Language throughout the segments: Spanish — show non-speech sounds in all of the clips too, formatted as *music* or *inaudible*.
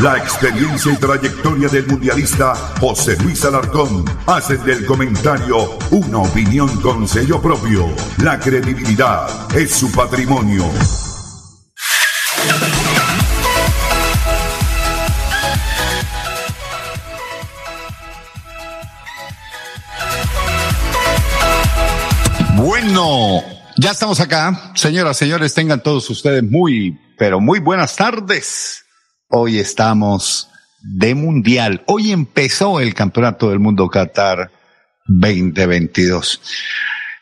La experiencia y trayectoria del mundialista José Luis Alarcón hacen del comentario una opinión con sello propio. La credibilidad es su patrimonio. Bueno, ya estamos acá. Señoras, señores, tengan todos ustedes muy, pero muy buenas tardes. Hoy estamos de mundial. Hoy empezó el Campeonato del Mundo Qatar 2022.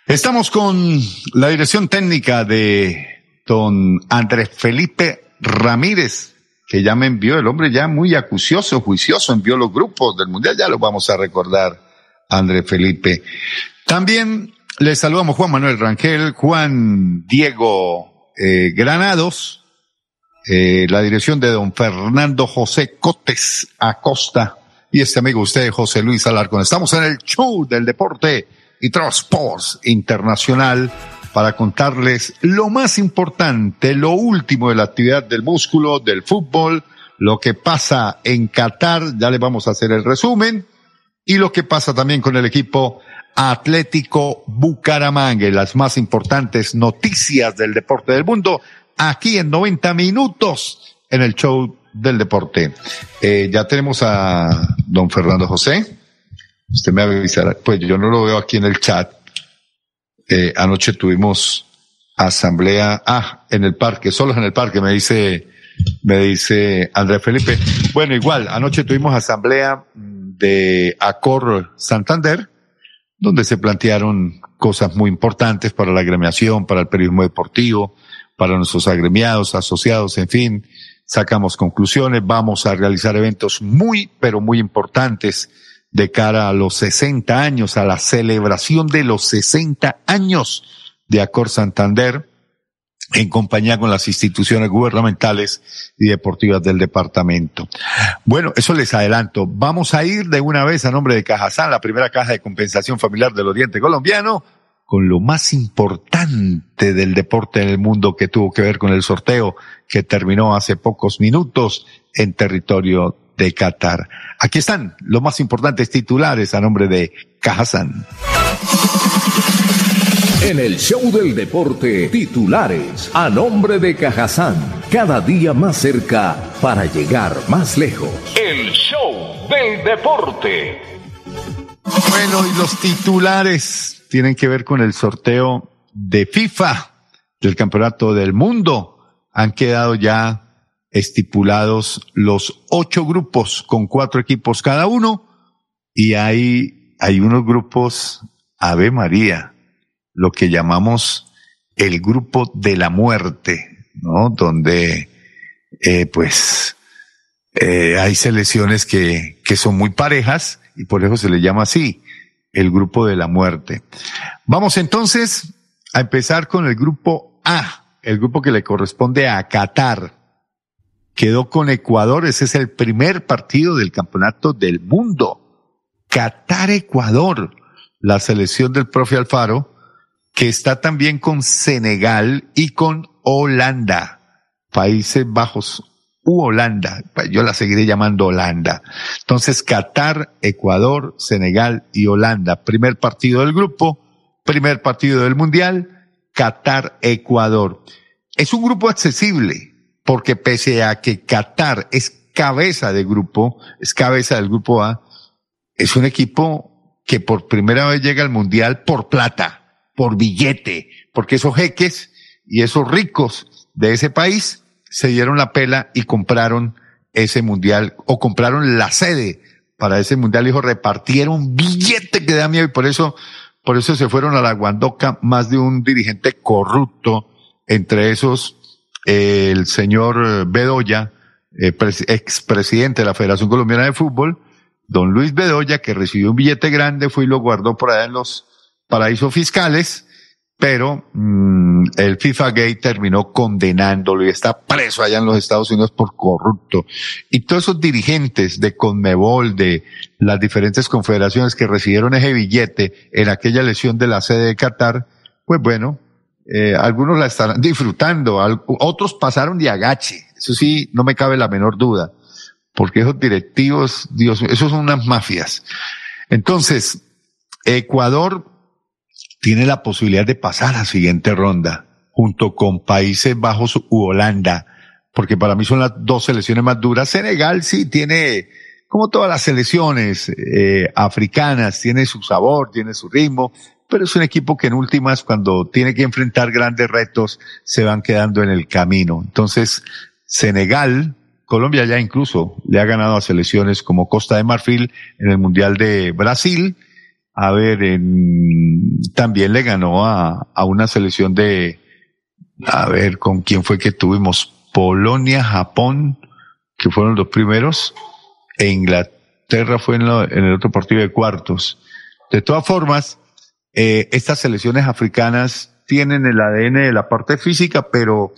Estamos con la dirección técnica de don Andrés Felipe Ramírez, que ya me envió, el hombre ya muy acucioso, juicioso, envió los grupos del mundial, ya lo vamos a recordar, Andrés Felipe. También le saludamos Juan Manuel Rangel, Juan Diego eh, Granados, eh, la dirección de don Fernando José Cotes Acosta y este amigo usted, José Luis Alarcón. Estamos en el show del deporte y Sports Internacional para contarles lo más importante, lo último de la actividad del músculo, del fútbol, lo que pasa en Qatar, ya le vamos a hacer el resumen, y lo que pasa también con el equipo Atlético Bucaramanga, las más importantes noticias del deporte del mundo aquí en 90 minutos en el show del deporte. Eh, ya tenemos a don Fernando José. Usted me avisará, pues yo no lo veo aquí en el chat. Eh, anoche tuvimos asamblea, ah, en el parque, solo en el parque, me dice, me dice Andrés Felipe. Bueno, igual, anoche tuvimos asamblea de Acor Santander, donde se plantearon cosas muy importantes para la agremiación, para el periodismo deportivo, para nuestros agremiados, asociados, en fin, sacamos conclusiones, vamos a realizar eventos muy, pero muy importantes de cara a los 60 años, a la celebración de los 60 años de Acor Santander, en compañía con las instituciones gubernamentales y deportivas del departamento. Bueno, eso les adelanto. Vamos a ir de una vez a nombre de Cajazán, la primera caja de compensación familiar del Oriente Colombiano, con lo más importante del deporte en el mundo que tuvo que ver con el sorteo que terminó hace pocos minutos en territorio de Qatar. Aquí están los más importantes titulares a nombre de Cajazán. En el show del deporte, titulares a nombre de Cajazán, cada día más cerca para llegar más lejos. El show del deporte. Bueno, y los titulares tienen que ver con el sorteo de FIFA del Campeonato del Mundo. Han quedado ya estipulados los ocho grupos con cuatro equipos cada uno y hay, hay unos grupos Ave María, lo que llamamos el grupo de la muerte, ¿no? Donde, eh, pues, eh, hay selecciones que, que son muy parejas y por eso se le llama así el grupo de la muerte. Vamos entonces a empezar con el grupo A, el grupo que le corresponde a Qatar. Quedó con Ecuador, ese es el primer partido del campeonato del mundo. Qatar-Ecuador, la selección del profe Alfaro, que está también con Senegal y con Holanda, Países Bajos u Holanda, yo la seguiré llamando Holanda. Entonces, Qatar, Ecuador, Senegal y Holanda. Primer partido del grupo, primer partido del Mundial, Qatar, Ecuador. Es un grupo accesible, porque pese a que Qatar es cabeza de grupo, es cabeza del grupo A, es un equipo que por primera vez llega al Mundial por plata, por billete, porque esos jeques y esos ricos de ese país se dieron la pela y compraron ese mundial o compraron la sede para ese mundial, hijo, repartieron billete que da miedo y por eso, por eso se fueron a la Guandoca más de un dirigente corrupto, entre esos el señor Bedoya, eh, expresidente de la Federación Colombiana de Fútbol, don Luis Bedoya, que recibió un billete grande, fue y lo guardó por allá en los paraísos fiscales, pero mm, el FIFA Gate terminó condenándolo y está preso allá en los Estados Unidos por corrupto. Y todos esos dirigentes de Conmebol, de las diferentes confederaciones que recibieron ese billete en aquella lesión de la sede de Qatar, pues bueno, eh, algunos la estarán disfrutando, otros pasaron de agache, eso sí, no me cabe la menor duda, porque esos directivos, Dios, esos son unas mafias. Entonces, Ecuador tiene la posibilidad de pasar a siguiente ronda junto con Países Bajos u Holanda, porque para mí son las dos selecciones más duras. Senegal sí tiene, como todas las selecciones eh, africanas, tiene su sabor, tiene su ritmo, pero es un equipo que en últimas, cuando tiene que enfrentar grandes retos, se van quedando en el camino. Entonces, Senegal, Colombia ya incluso le ha ganado a selecciones como Costa de Marfil en el Mundial de Brasil, a ver, en, también le ganó a, a una selección de, a ver, ¿con quién fue que tuvimos? Polonia, Japón, que fueron los primeros, e Inglaterra fue en, en el otro partido de cuartos. De todas formas, eh, estas selecciones africanas tienen el ADN de la parte física, pero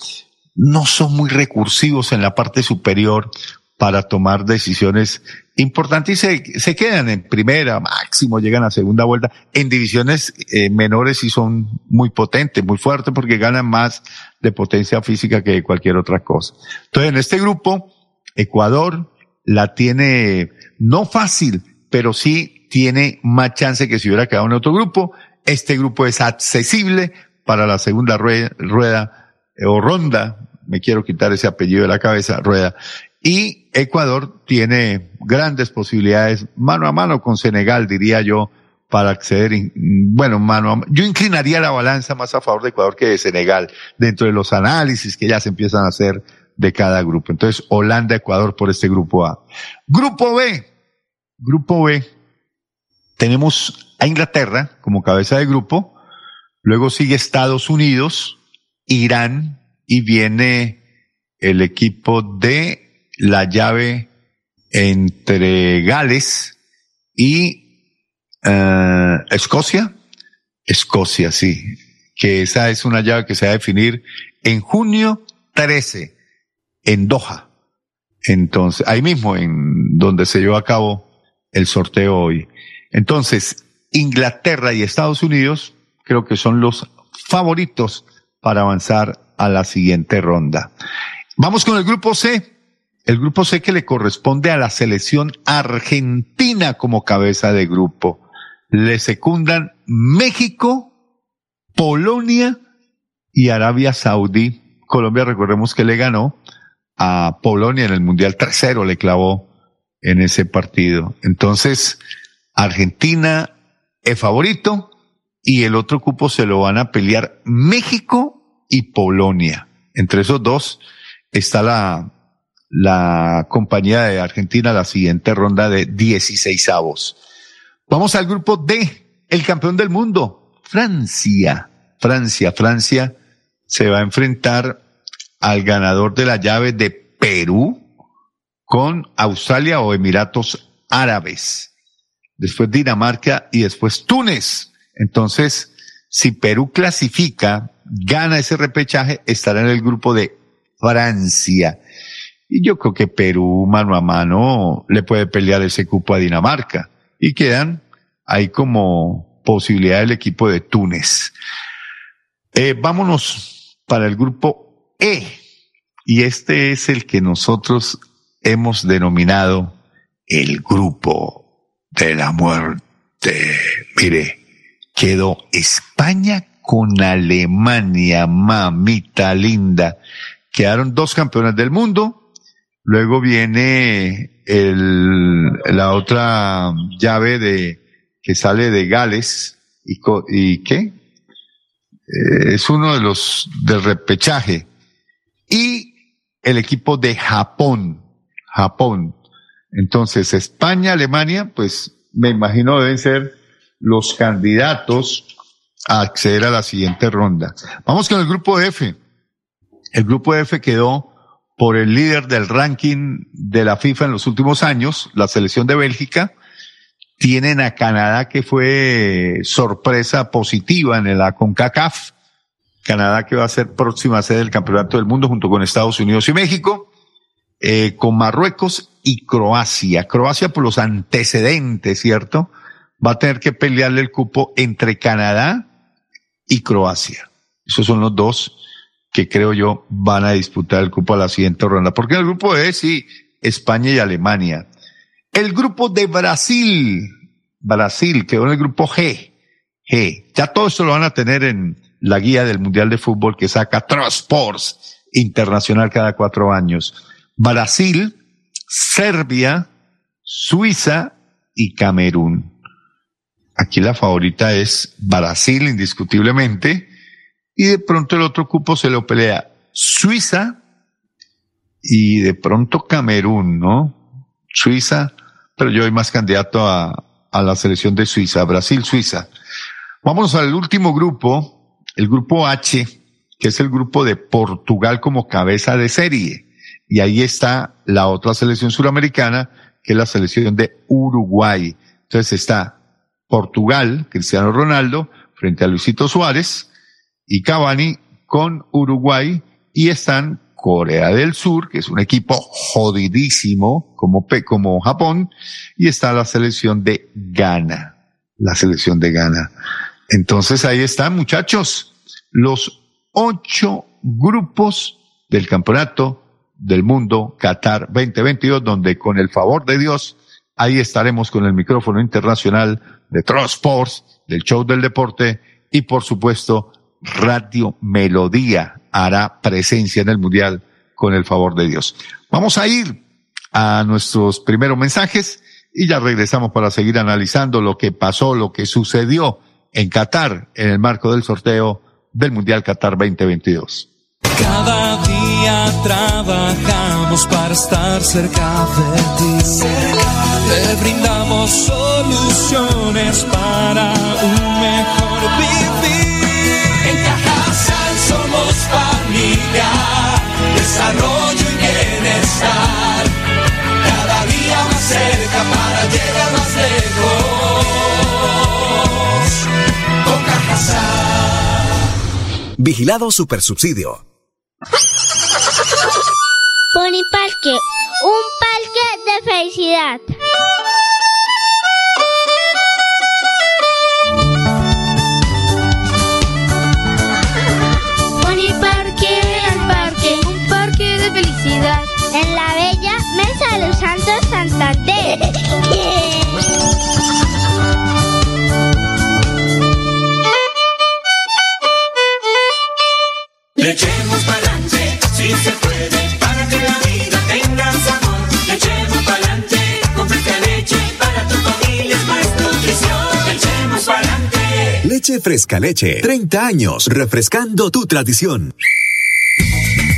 no son muy recursivos en la parte superior para tomar decisiones importantes y se, quedan en primera, máximo llegan a segunda vuelta. En divisiones eh, menores y son muy potentes, muy fuertes porque ganan más de potencia física que cualquier otra cosa. Entonces, en este grupo, Ecuador la tiene no fácil, pero sí tiene más chance que si hubiera quedado en otro grupo. Este grupo es accesible para la segunda rueda, rueda eh, o ronda, me quiero quitar ese apellido de la cabeza, rueda, y Ecuador tiene grandes posibilidades mano a mano con Senegal, diría yo, para acceder, bueno, mano a mano. Yo inclinaría la balanza más a favor de Ecuador que de Senegal, dentro de los análisis que ya se empiezan a hacer de cada grupo. Entonces, Holanda, Ecuador por este grupo A. Grupo B. Grupo B. Tenemos a Inglaterra como cabeza de grupo. Luego sigue Estados Unidos, Irán y viene el equipo de la llave entre Gales y eh, Escocia. Escocia, sí. Que esa es una llave que se va a definir en junio 13 en Doha. Entonces, ahí mismo en donde se llevó a cabo el sorteo hoy. Entonces, Inglaterra y Estados Unidos creo que son los favoritos para avanzar a la siguiente ronda. Vamos con el grupo C. El grupo C que le corresponde a la selección argentina como cabeza de grupo. Le secundan México, Polonia y Arabia Saudí. Colombia, recordemos que le ganó a Polonia en el Mundial tercero, le clavó en ese partido. Entonces, Argentina es favorito y el otro cupo se lo van a pelear México y Polonia. Entre esos dos está la, la compañía de Argentina, la siguiente ronda de 16 avos. Vamos al grupo D, el campeón del mundo, Francia. Francia, Francia se va a enfrentar al ganador de la llave de Perú con Australia o Emiratos Árabes. Después Dinamarca y después Túnez. Entonces, si Perú clasifica, gana ese repechaje, estará en el grupo de Francia. Y yo creo que Perú, mano a mano, le puede pelear ese cupo a Dinamarca. Y quedan ahí como posibilidad el equipo de Túnez. Eh, vámonos para el grupo E. Y este es el que nosotros hemos denominado el grupo de la muerte. Mire, quedó España con Alemania, mamita linda. Quedaron dos campeones del mundo. Luego viene el, la otra llave de, que sale de Gales. ¿Y, qué? Eh, es uno de los del repechaje. Y el equipo de Japón. Japón. Entonces, España, Alemania, pues me imagino deben ser los candidatos a acceder a la siguiente ronda. Vamos con el grupo F. El grupo F quedó por el líder del ranking de la FIFA en los últimos años, la selección de Bélgica. Tienen a Canadá que fue sorpresa positiva en la CONCACAF. Canadá que va a ser próxima sede del Campeonato del Mundo junto con Estados Unidos y México. Eh, con Marruecos y Croacia. Croacia por los antecedentes, ¿cierto? Va a tener que pelearle el cupo entre Canadá y Croacia. Esos son los dos que creo yo van a disputar el cupo a la siguiente ronda. Porque el grupo es, sí, España y Alemania. El grupo de Brasil, Brasil quedó en el grupo G. G. Ya todo esto lo van a tener en la guía del Mundial de Fútbol que saca Transports Internacional cada cuatro años. Brasil, Serbia, Suiza y Camerún. Aquí la favorita es Brasil, indiscutiblemente, y de pronto el otro cupo se lo pelea Suiza y de pronto Camerún, ¿no? Suiza, pero yo soy más candidato a, a la selección de Suiza, Brasil-Suiza. Vamos al último grupo, el grupo H, que es el grupo de Portugal como cabeza de serie. Y ahí está la otra selección suramericana, que es la selección de Uruguay. Entonces está Portugal, Cristiano Ronaldo, frente a Luisito Suárez y Cavani con Uruguay y están Corea del Sur, que es un equipo jodidísimo como, como Japón, y está la selección de Ghana, la selección de Ghana. Entonces ahí están, muchachos, los ocho grupos del campeonato del mundo Qatar 2022, donde con el favor de Dios, ahí estaremos con el micrófono internacional de Trust del show del deporte y por supuesto Radio Melodía hará presencia en el Mundial con el favor de Dios. Vamos a ir a nuestros primeros mensajes y ya regresamos para seguir analizando lo que pasó, lo que sucedió en Qatar en el marco del sorteo del Mundial Qatar 2022. Cada día trabajamos para estar cerca de ti. Te brindamos soluciones para un mejor vivir. Familia, desarrollo y bienestar. Cada día más cerca para llegar más lejos. Con Vigilado Supersubsidio. Pony Parque, un parque de felicidad. En la bella Mesa de los Santos Santander. Le echemos pa'lante, si se puede, para que la vida tenga sabor. Le echemos pa'lante, con fresca leche, para tu familia es más nutrición. Le echemos pa'lante. Leche fresca leche, 30 años, refrescando tu tradición.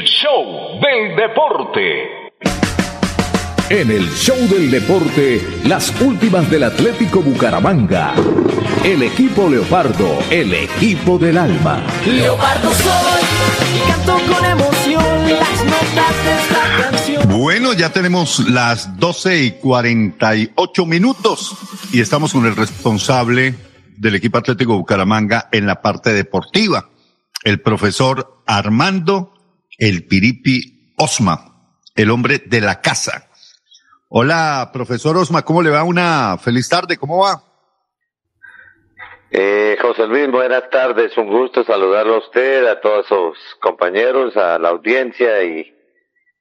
show del deporte. En el show del deporte, las últimas del Atlético Bucaramanga. El equipo Leopardo, el equipo del alma. Leopardo soy y canto con emoción las notas de esta canción. Bueno, ya tenemos las 12 y 48 minutos y estamos con el responsable del equipo Atlético Bucaramanga en la parte deportiva, el profesor Armando el Piripi Osma, el hombre de la casa. Hola, profesor Osma, ¿cómo le va? Una feliz tarde, ¿cómo va? Eh, José Luis, buenas tardes, un gusto saludarlo a usted, a todos sus compañeros, a la audiencia y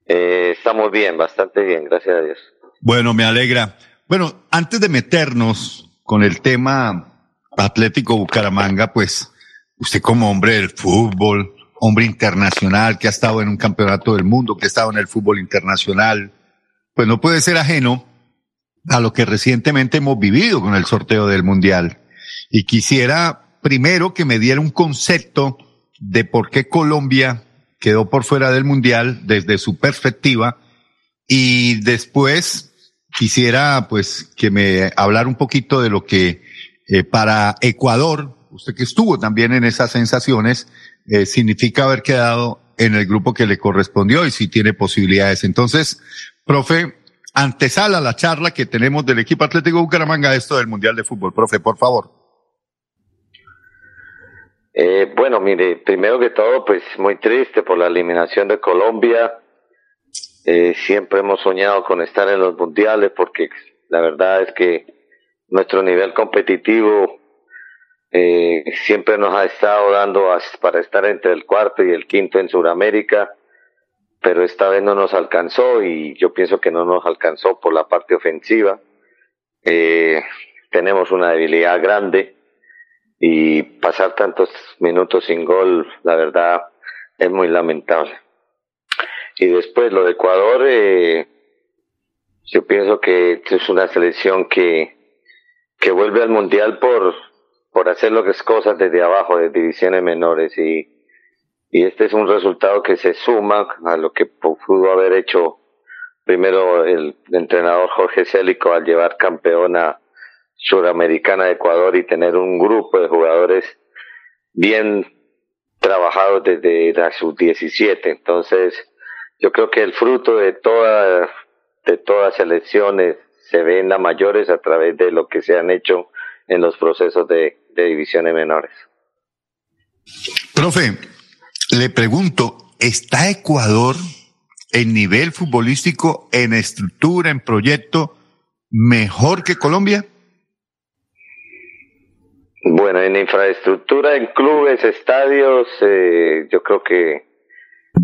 eh, estamos bien, bastante bien, gracias a Dios. Bueno, me alegra. Bueno, antes de meternos con el tema Atlético Bucaramanga, pues usted como hombre del fútbol, hombre internacional que ha estado en un campeonato del mundo, que ha estado en el fútbol internacional, pues no puede ser ajeno a lo que recientemente hemos vivido con el sorteo del Mundial. Y quisiera primero que me diera un concepto de por qué Colombia quedó por fuera del Mundial desde su perspectiva y después quisiera pues que me hablara un poquito de lo que eh, para Ecuador, usted que estuvo también en esas sensaciones, eh, significa haber quedado en el grupo que le correspondió y si tiene posibilidades. Entonces, profe, antesala la charla que tenemos del equipo Atlético Bucaramanga, esto del Mundial de Fútbol. Profe, por favor. Eh, bueno, mire, primero que todo, pues muy triste por la eliminación de Colombia. Eh, siempre hemos soñado con estar en los mundiales porque la verdad es que nuestro nivel competitivo eh, siempre nos ha estado dando para estar entre el cuarto y el quinto en Sudamérica, pero esta vez no nos alcanzó y yo pienso que no nos alcanzó por la parte ofensiva. Eh, tenemos una debilidad grande y pasar tantos minutos sin gol, la verdad, es muy lamentable. Y después lo de Ecuador, eh, yo pienso que es una selección que, que vuelve al Mundial por, por hacer lo que es cosas desde abajo, de divisiones menores. Y, y este es un resultado que se suma a lo que pudo haber hecho primero el entrenador Jorge Célico al llevar campeona suramericana de Ecuador y tener un grupo de jugadores bien trabajados desde la sub-17. Entonces, yo creo que el fruto de toda, de todas selecciones se ve en las mayores a través de lo que se han hecho en los procesos de, de divisiones menores. Profe, le pregunto, ¿está Ecuador en nivel futbolístico, en estructura, en proyecto, mejor que Colombia? Bueno, en infraestructura, en clubes, estadios, eh, yo creo que,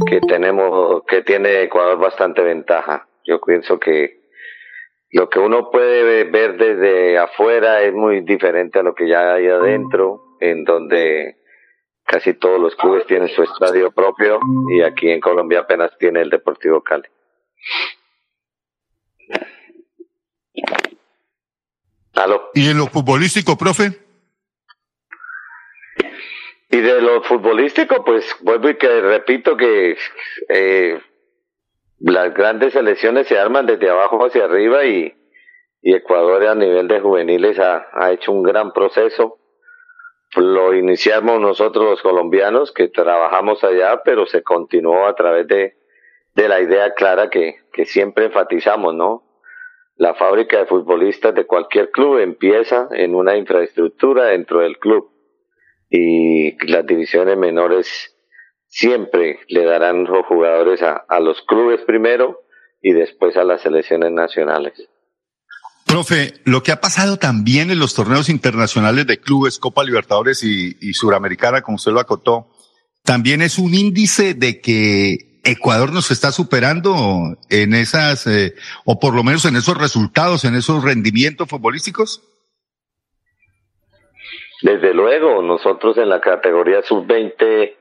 que tenemos, que tiene Ecuador bastante ventaja. Yo pienso que lo que uno puede ver desde afuera es muy diferente a lo que ya hay adentro, en donde casi todos los clubes tienen su estadio propio y aquí en Colombia apenas tiene el Deportivo Cali. ¿Aló? ¿Y en lo futbolístico, profe? Y de lo futbolístico, pues vuelvo y que repito que eh, las grandes selecciones se arman desde abajo hacia arriba y, y Ecuador a nivel de juveniles ha, ha hecho un gran proceso. Lo iniciamos nosotros los colombianos que trabajamos allá, pero se continuó a través de, de la idea clara que, que siempre enfatizamos, ¿no? La fábrica de futbolistas de cualquier club empieza en una infraestructura dentro del club y las divisiones menores siempre le darán los jugadores a, a los clubes primero y después a las selecciones nacionales. Profe, lo que ha pasado también en los torneos internacionales de clubes, Copa Libertadores y, y Suramericana, como usted lo acotó, también es un índice de que Ecuador nos está superando en esas, eh, o por lo menos en esos resultados, en esos rendimientos futbolísticos. Desde luego, nosotros en la categoría sub-20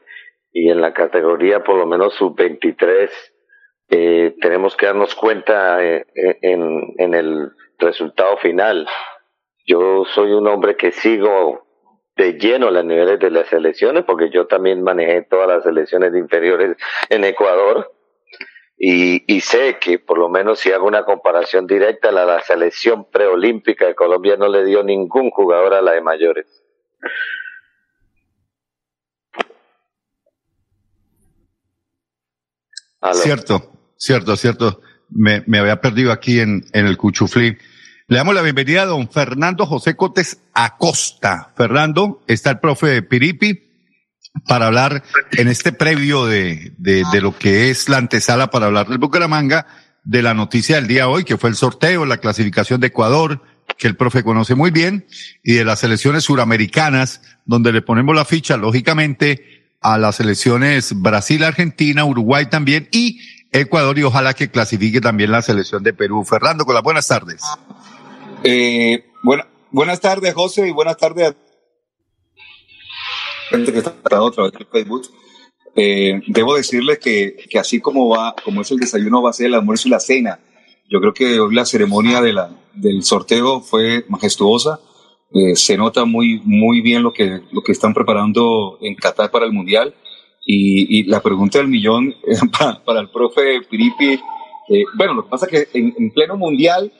y en la categoría por lo menos sub-23 eh, tenemos que darnos cuenta eh, en, en el resultado final. Yo soy un hombre que sigo de lleno los niveles de las selecciones porque yo también manejé todas las selecciones inferiores en Ecuador y, y sé que por lo menos si hago una comparación directa la, la selección preolímpica de Colombia no le dio ningún jugador a la de mayores. Cierto, cierto, cierto. Me, me había perdido aquí en, en el Cuchuflí. Le damos la bienvenida a don Fernando José Cotes Acosta. Fernando, está el profe Piripi para hablar en este previo de, de, de lo que es la antesala para hablar del Bucaramanga, de la noticia del día hoy, que fue el sorteo, la clasificación de Ecuador, que el profe conoce muy bien, y de las selecciones suramericanas, donde le ponemos la ficha, lógicamente, a las selecciones Brasil, Argentina, Uruguay también, y Ecuador, y ojalá que clasifique también la selección de Perú. Fernando, con las buenas tardes. Eh, buena- buenas tardes, José, y buenas tardes a gente que está a través del Facebook. Eh, debo decirles que, que así como va, como es el desayuno, va a ser el almuerzo y la cena. Yo creo que hoy la ceremonia de la, del sorteo fue majestuosa. Eh, se nota muy, muy bien lo que, lo que están preparando en Qatar para el Mundial. Y, la pregunta del millón *laughs* para, el profe Piripi, eh, bueno, lo que pasa es que en, en pleno Mundial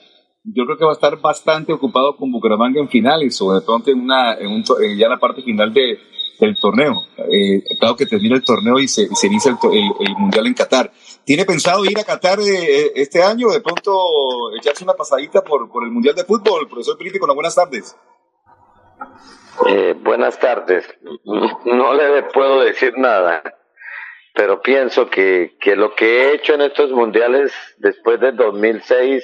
yo creo que va a estar bastante ocupado con Bucaramanga en finales o de pronto en una, en un, eh, ya la parte final de, del torneo. Claro que termina el torneo y se, inicia el, Mundial en Qatar. ¿Tiene pensado ir a Qatar este año? De pronto echarse una pasadita por, por el Mundial de Fútbol, profesor las buenas tardes. Eh, buenas tardes. No le puedo decir nada, pero pienso que, que lo que he hecho en estos mundiales después del 2006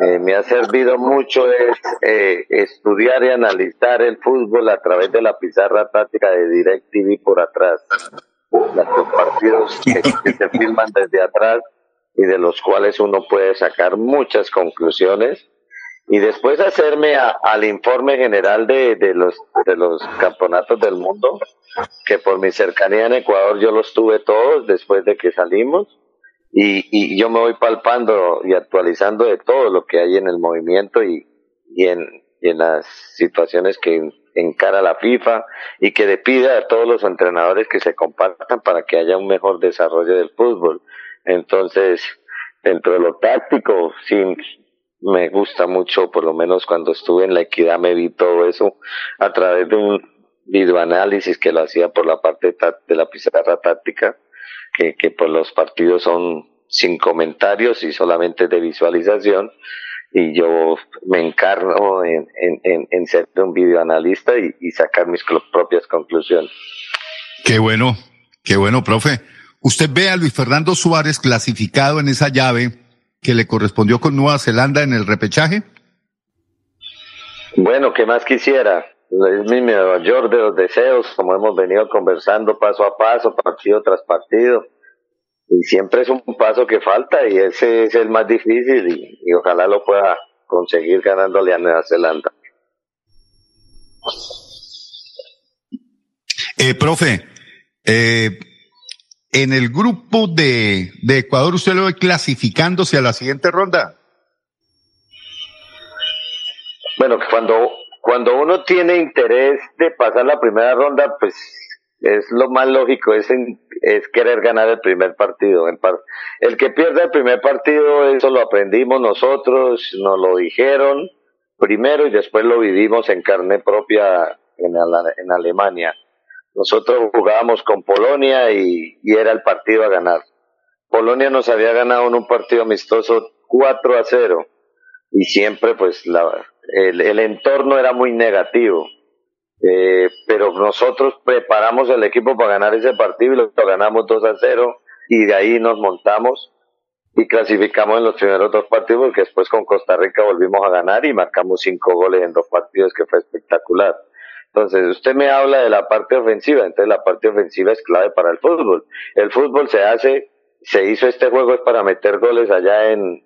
eh, me ha servido mucho es eh, estudiar y analizar el fútbol a través de la pizarra táctica de DirecTV por atrás. Los partidos que, que se *laughs* filman desde atrás y de los cuales uno puede sacar muchas conclusiones y después hacerme a- al informe general de, de los de los campeonatos del mundo que por mi cercanía en Ecuador yo los tuve todos después de que salimos y, y yo me voy palpando y actualizando de todo lo que hay en el movimiento y, y en, y en las situaciones que encara la FIFA y que le pide a todos los entrenadores que se compartan para que haya un mejor desarrollo del fútbol. Entonces, dentro de lo táctico, sí, me gusta mucho, por lo menos cuando estuve en la equidad me vi todo eso a través de un videoanálisis que lo hacía por la parte de la pizarra táctica, que, que pues los partidos son sin comentarios y solamente de visualización y yo me encarno en, en, en, ser un videoanalista y, y sacar mis propias conclusiones. Qué bueno, qué bueno, profe. ¿Usted ve a Luis Fernando Suárez clasificado en esa llave que le correspondió con Nueva Zelanda en el repechaje? Bueno, ¿qué más quisiera? Es mi mayor de los deseos, como hemos venido conversando paso a paso, partido tras partido. Y siempre es un paso que falta y ese es el más difícil y, y ojalá lo pueda conseguir ganándole a Nueva Zelanda. Eh, profe, eh, en el grupo de, de Ecuador, ¿usted lo ve clasificándose a la siguiente ronda? Bueno, cuando, cuando uno tiene interés de pasar la primera ronda, pues es lo más lógico, es, es querer ganar el primer partido. El, que pierde el primer partido, eso lo aprendimos nosotros, nos lo dijeron primero y después lo vivimos en carne propia en Alemania. Nosotros jugábamos con Polonia y, era el partido a ganar. Polonia nos había ganado en un partido amistoso 4 a 0 y siempre pues la, el, el entorno era muy negativo. Eh, pero nosotros preparamos el equipo para ganar ese partido y lo, lo ganamos 2 a 0 y de ahí nos montamos y clasificamos en los primeros dos partidos porque después con Costa Rica volvimos a ganar y marcamos cinco goles en dos partidos que fue espectacular. Entonces, usted me habla de la parte ofensiva, entonces la parte ofensiva es clave para el fútbol. El fútbol se hace, se hizo este juego es para meter goles allá en,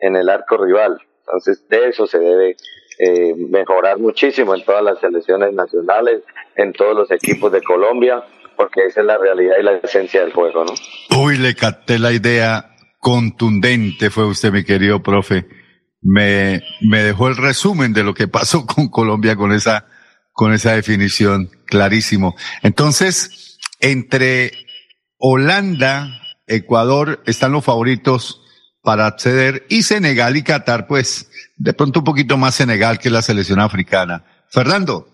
en el arco rival. Entonces, de eso se debe eh, mejorar muchísimo en todas las selecciones nacionales, en todos los equipos de Colombia, porque esa es la realidad y la esencia del juego, ¿no? Uy, le capté la idea contundente, fue usted, mi querido profe. Me, me dejó el resumen de lo que pasó *laughs* con Colombia con esa, con esa definición, clarísimo. Entonces, entre Holanda, Ecuador están los favoritos para acceder y Senegal y Qatar, pues de pronto un poquito más Senegal que la selección africana. Fernando.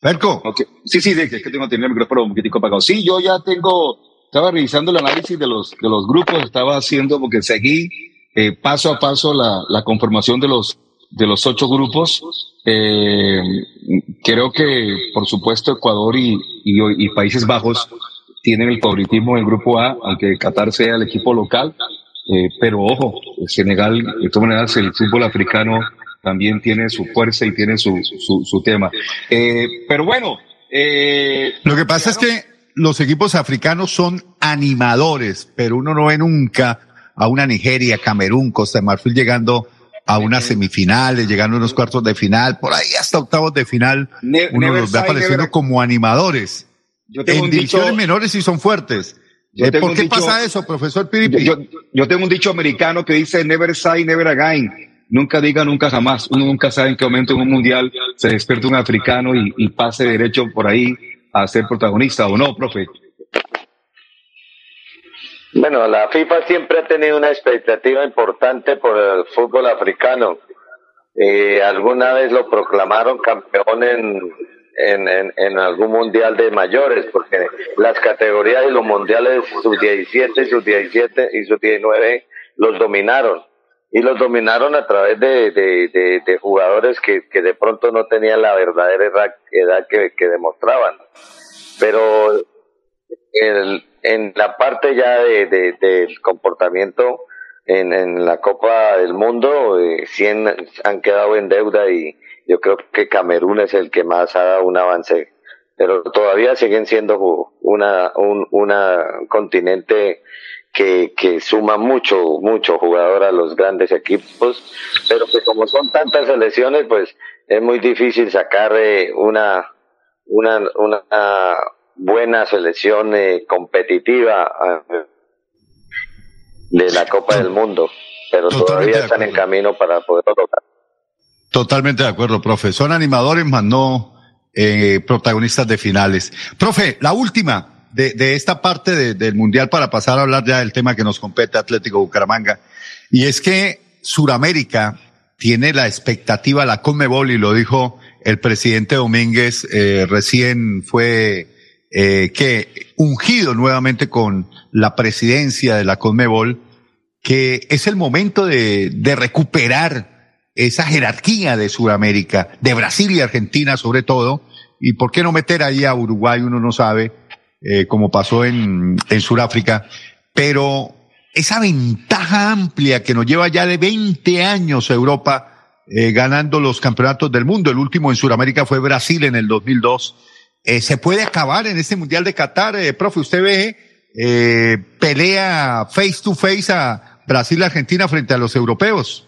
Ferco. Ok. Sí, sí, es que tengo que tener el micrófono un poquitico apagado. Sí, yo ya tengo, estaba revisando el análisis de los, de los grupos, estaba haciendo porque seguí eh, paso a paso la, la conformación de los, de los ocho grupos. Eh, creo que, por supuesto, Ecuador y, y, Países Bajos tienen el favoritismo en el grupo A, aunque Qatar sea el equipo local. Eh, pero ojo, Senegal, de todas maneras, el fútbol africano también tiene su fuerza y tiene su, su, su tema. Eh, pero bueno, eh, Lo que pasa es que los equipos africanos son animadores, pero uno no ve nunca a una Nigeria, Camerún, Costa de Marfil llegando a unas semifinales, llegando a unos cuartos de final, por ahí hasta octavos de final, Ne- uno los ve apareciendo never. como animadores. yo tengo En un divisiones dicho, menores sí son fuertes. Yo Eh, tengo ¿Por qué dicho- pasa eso, profesor Piripi? yo, yo tengo un dicho americano que dice never say never again. Nunca diga nunca jamás. Uno nunca sabe en qué momento en un mundial se despierta un africano y, y pase derecho por ahí a ser protagonista o no, profe. Bueno, la FIFA siempre ha tenido una expectativa importante por el fútbol africano. Eh, alguna vez lo proclamaron campeón en, en, en, algún mundial de mayores, porque las categorías de los mundiales sub-17, sub-17 y sub-19 los dominaron. Y los dominaron a través de, de, de, de jugadores que, que de pronto no tenían la verdadera edad que, que demostraban. Pero en la parte ya de, de- del comportamiento en, la Copa del Mundo, eh, sí han, han quedado en deuda y yo creo que Camerún es el que más ha dado un avance. Pero todavía siguen siendo una, un una continente que, que suma mucho, mucho jugador a los grandes equipos, pero que como son tantas selecciones, pues es muy difícil sacar eh, una, una, una buena selección eh, competitiva eh, de la Copa del Mundo, pero Totalmente todavía están en camino para poderlo lograr. Totalmente de acuerdo, profe. Son animadores, más no eh, protagonistas de finales. Profe, la última de, de esta parte de- del Mundial para pasar a hablar ya del tema que nos compete Atlético Bucaramanga. Y es que Suramérica tiene la expectativa, la Conmebol, y lo dijo el presidente Domínguez, eh, recién fue eh, que ungido nuevamente con la presidencia de la Conmebol, que es el momento de, recuperar esa jerarquía de Sudamérica, de Brasil y Argentina sobre todo, y por qué no meter ahí a Uruguay, uno no sabe, eh, como pasó en, en Sudáfrica, pero esa ventaja amplia que nos lleva ya de 20 años Europa eh, ganando los campeonatos del mundo, el último en Sudamérica fue Brasil en el 2002, eh, se puede acabar en este Mundial de Qatar, eh, profe, usted ve, eh, pelea face to face a Brasil y Argentina frente a los europeos.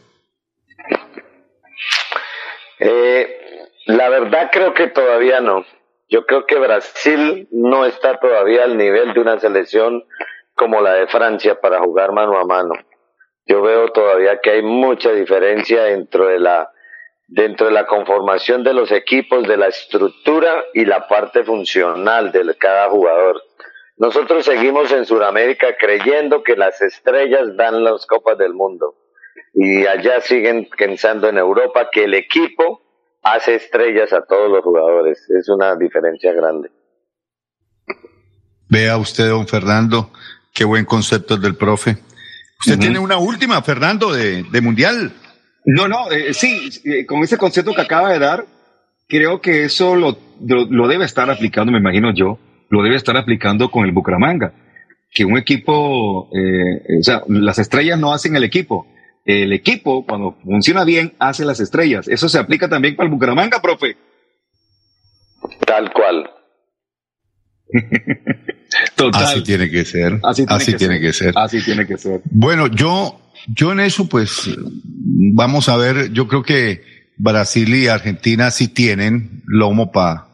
Eh, la verdad creo que todavía no. Yo creo que Brasil no está todavía al nivel de una selección como la de Francia para jugar mano a mano. Yo veo todavía que hay mucha diferencia dentro de la dentro de la conformación de los equipos, de la estructura y la parte funcional de cada jugador. Nosotros seguimos en Sudamérica creyendo que las estrellas dan las copas del mundo y allá siguen pensando en Europa que el equipo hace estrellas a todos los jugadores. Es una diferencia grande. Vea usted, don Fernando, qué buen concepto el del profe. Usted tiene una última, Fernando, de, de Mundial. No, no, eh, sí, eh, con ese concepto que acaba de dar, creo que eso lo, lo, lo debe estar aplicando, me imagino yo, lo debe estar aplicando con el Bucaramanga. Que un equipo, eh, o sea, las estrellas no hacen el equipo. El equipo, cuando funciona bien, hace las estrellas. Eso se aplica también para el Bucaramanga, profe. Tal cual. Total. Así tiene que ser. Así tiene, que, tiene ser. que ser. Así tiene que ser. Bueno, yo, yo en eso, pues, vamos a ver, yo creo que Brasil y Argentina sí tienen lomo para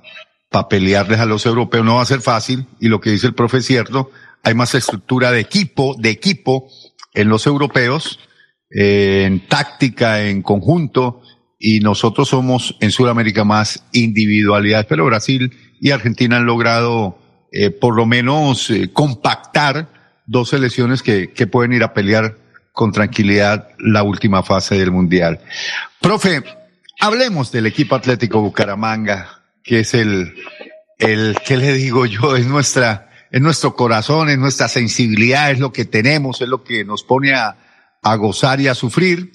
pa pelearles a los europeos. No va a ser fácil, y lo que dice el profe es cierto, hay más estructura de equipo, de equipo en los europeos, eh, en táctica, en conjunto, y nosotros somos en Sudamérica más individualidades, pero Brasil y Argentina han logrado eh, por lo menos eh, compactar dos selecciones que, que pueden ir a pelear con tranquilidad la última fase del Mundial. Profe, hablemos del equipo Atlético Bucaramanga, que es el, el, ¿qué le digo yo? Es nuestra, es nuestro corazón, es nuestra sensibilidad, es lo que tenemos, es lo que nos pone a, a gozar y a sufrir.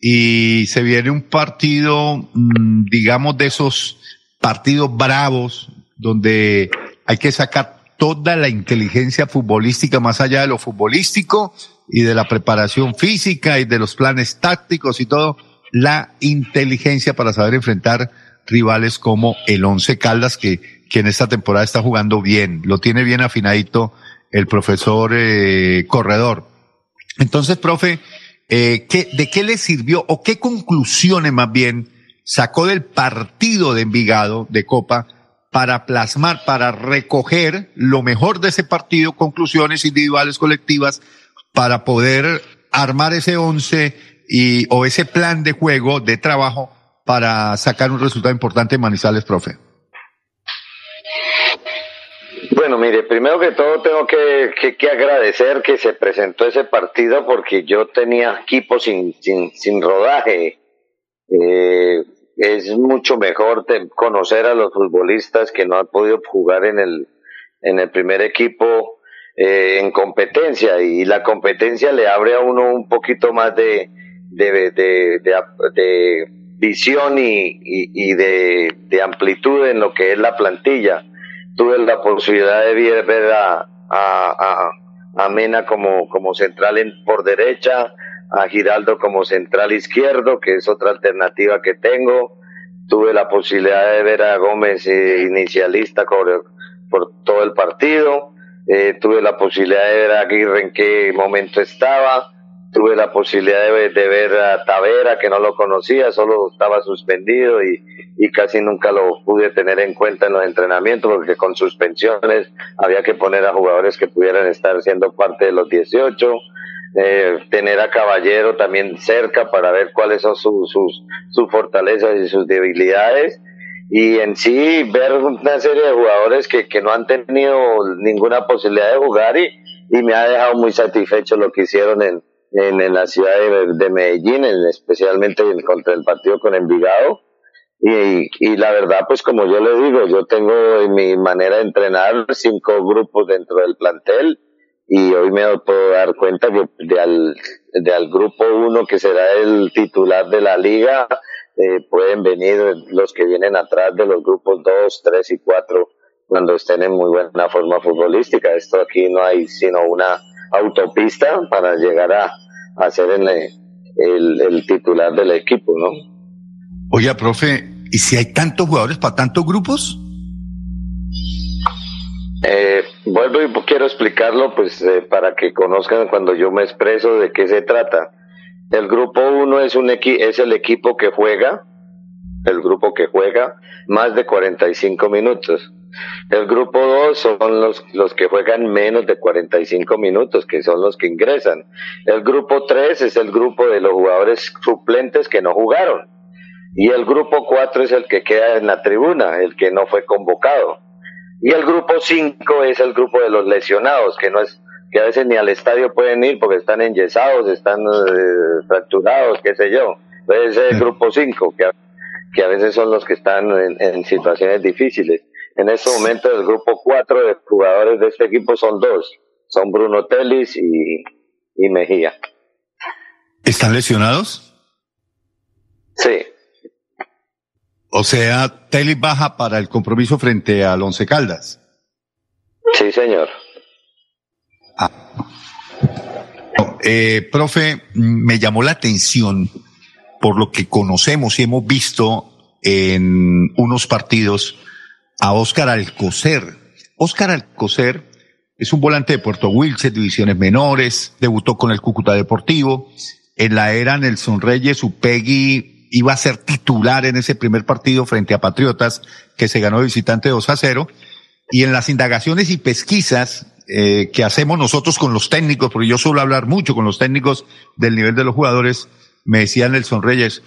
Y se viene un partido, mm, digamos, de esos partidos bravos, donde hay que sacar toda la inteligencia futbolística más allá de lo futbolístico y de la preparación física y de los planes tácticos y todo, la inteligencia para saber enfrentar rivales como el Once Caldas que, que en esta temporada está jugando bien, lo tiene bien afinadito el profesor eh, Corredor. Entonces, profe, eh, ¿qué, ¿de qué le sirvió o qué conclusiones más bien sacó del partido de Envigado de Copa para plasmar, para recoger lo mejor de ese partido, conclusiones individuales, colectivas, para poder armar ese once y, o ese plan de juego, de trabajo, para sacar un resultado importante en Manizales, profe? Bueno, mire, primero que todo tengo que, que, agradecer que se presentó ese partido porque yo tenía equipo sin, sin, sin rodaje. Eh, es mucho mejor conocer a los futbolistas que no han podido jugar en el, en el primer equipo eh, en competencia y la competencia le abre a uno un poquito más de, de, de, visión y, y, y de, amplitud en lo que es la plantilla. Tuve la posibilidad de ver, ver a, a, a, a Mena como, como central en, por derecha, a Giraldo como central izquierdo, que es otra alternativa que tengo. Tuve la posibilidad de ver a Gómez eh, inicialista por, por todo el partido. Eh, tuve la posibilidad de ver a Aguirre en qué momento estaba. Tuve la posibilidad de, de ver a Tavera, que no lo conocía, solo estaba suspendido y, y casi nunca lo pude tener en cuenta en los entrenamientos porque con suspensiones había que poner a jugadores que pudieran estar siendo parte de los 18 eh, tener a Caballero también cerca para ver cuáles son su- sus, sus fortalezas y sus debilidades. Y en sí, ver una serie de jugadores que, que no han tenido ninguna posibilidad de jugar y, y me ha dejado muy satisfecho lo que hicieron en, en, la ciudad de, de Medellín, en- especialmente en- contra el partido con Envigado. Y, y la verdad, pues como yo le digo, yo tengo en mi manera de entrenar cinco grupos dentro del plantel y hoy me puedo dar cuenta que de al, de al grupo uno que será el titular de la liga eh, pueden venir los que vienen atrás de los grupos dos, tres y cuatro cuando estén en muy buena forma futbolística. Esto aquí no hay sino una autopista para llegar a, a ser el, el, el titular del equipo, ¿no? Oiga, profe, ¿y si hay tantos jugadores para tantos grupos? Eh, vuelvo y quiero explicarlo pues eh, para que conozcan cuando yo me expreso de qué se trata. El grupo 1 es, es el equipo que juega, el grupo que juega más de 45 minutos. El grupo 2 son los, los que juegan menos de 45 minutos, que son los que ingresan. El grupo 3 es el grupo de los jugadores suplentes que no jugaron. Y el grupo 4 es el que queda en la tribuna, el que no fue convocado. Y el grupo 5 es el grupo de los lesionados, que no es que a veces ni al estadio pueden ir porque están enyesados, están eh, fracturados, qué sé yo. Entonces es el grupo 5, que, a- que a veces son los que están en, en situaciones difíciles. En este momento el grupo 4 de jugadores de este equipo son dos, son Bruno Telis y, y Mejía. ¿Están lesionados? Sí, O sea, Telly baja para el compromiso frente al Once Caldas. sí señor. Eh, profe, me llamó la atención por lo que conocemos y hemos visto en unos partidos a Óscar Alcocer. Óscar Alcocer es un volante de Puerto Wilches, divisiones menores, debutó con el Cúcuta Deportivo. En la era Nelson Reyes, Upegui iba a ser titular en ese primer partido frente a Patriotas, que se ganó de visitante 2 a 0. Y en las indagaciones y pesquisas eh, que hacemos nosotros con los técnicos, porque yo suelo hablar mucho con los técnicos del nivel de los jugadores, me decía Nelson Reyes,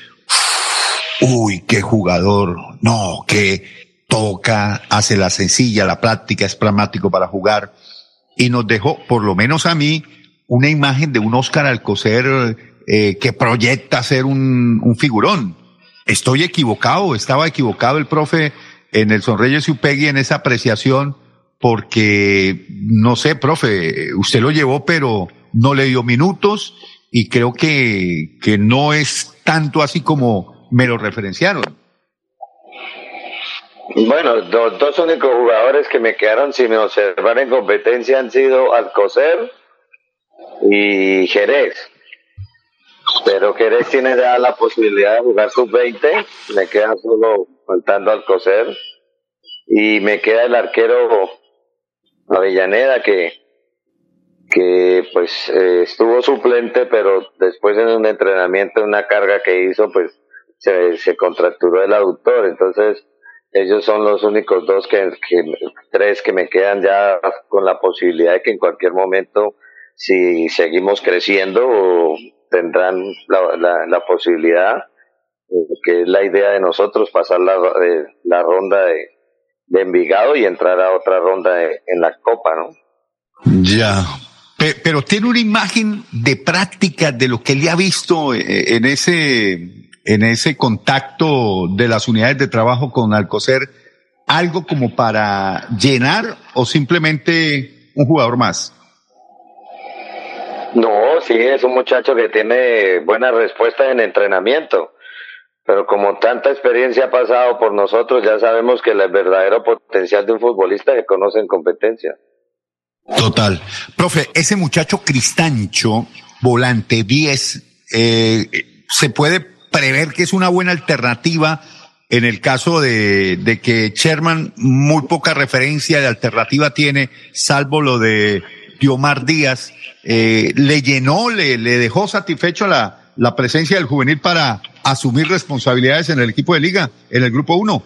uy, qué jugador, no, que toca, hace la sencilla, la práctica, es pragmático para jugar. Y nos dejó, por lo menos a mí, una imagen de un Oscar Alcocer eh, que proyecta ser un, un figurón. Estoy equivocado, estaba equivocado el profe en Nelson Reyes y Upegui en esa apreciación, porque, no sé, profe, usted lo llevó, pero no le dio minutos y creo que, que no es tanto así como me lo referenciaron. Bueno, los dos únicos jugadores que me quedaron sin observar en competencia han sido Alcocer y Jerez. Pero Jerez tiene ya la posibilidad de jugar sub-20, me queda solo faltando Alcocer. Y me queda el arquero Avellaneda que, que pues eh, estuvo suplente, pero después en un entrenamiento, en una carga que hizo, pues se, se contracturó el aductor. Entonces, ellos son los únicos dos que, tres que me quedan ya con la posibilidad de que en cualquier momento, si seguimos creciendo, tendrán la, la, la posibilidad, eh, que es la idea de nosotros, pasar la, eh, la ronda de, de Envigado y entrar a otra ronda de- en la Copa, ¿no? Ya. Pe- Pero tiene una imagen de práctica de lo que él ha visto eh, en ese, en ese contacto de las unidades de trabajo con Alcocer, algo como para llenar o simplemente un jugador más. No, sí, es un muchacho que tiene buenas respuestas en entrenamiento, pero como tanta experiencia ha pasado por nosotros, ya sabemos que el verdadero potencial de un futbolista que conoce en competencia. Total. Profe, ese muchacho Cristancho, volante 10, eh, ¿se puede prever que es una buena alternativa en el caso de, de que Sherman muy poca referencia de alternativa tiene, salvo lo de Diomar Díaz? Eh, ¿Le llenó, le, le dejó satisfecho la, la presencia del juvenil para asumir responsabilidades en el equipo de liga, en el grupo 1?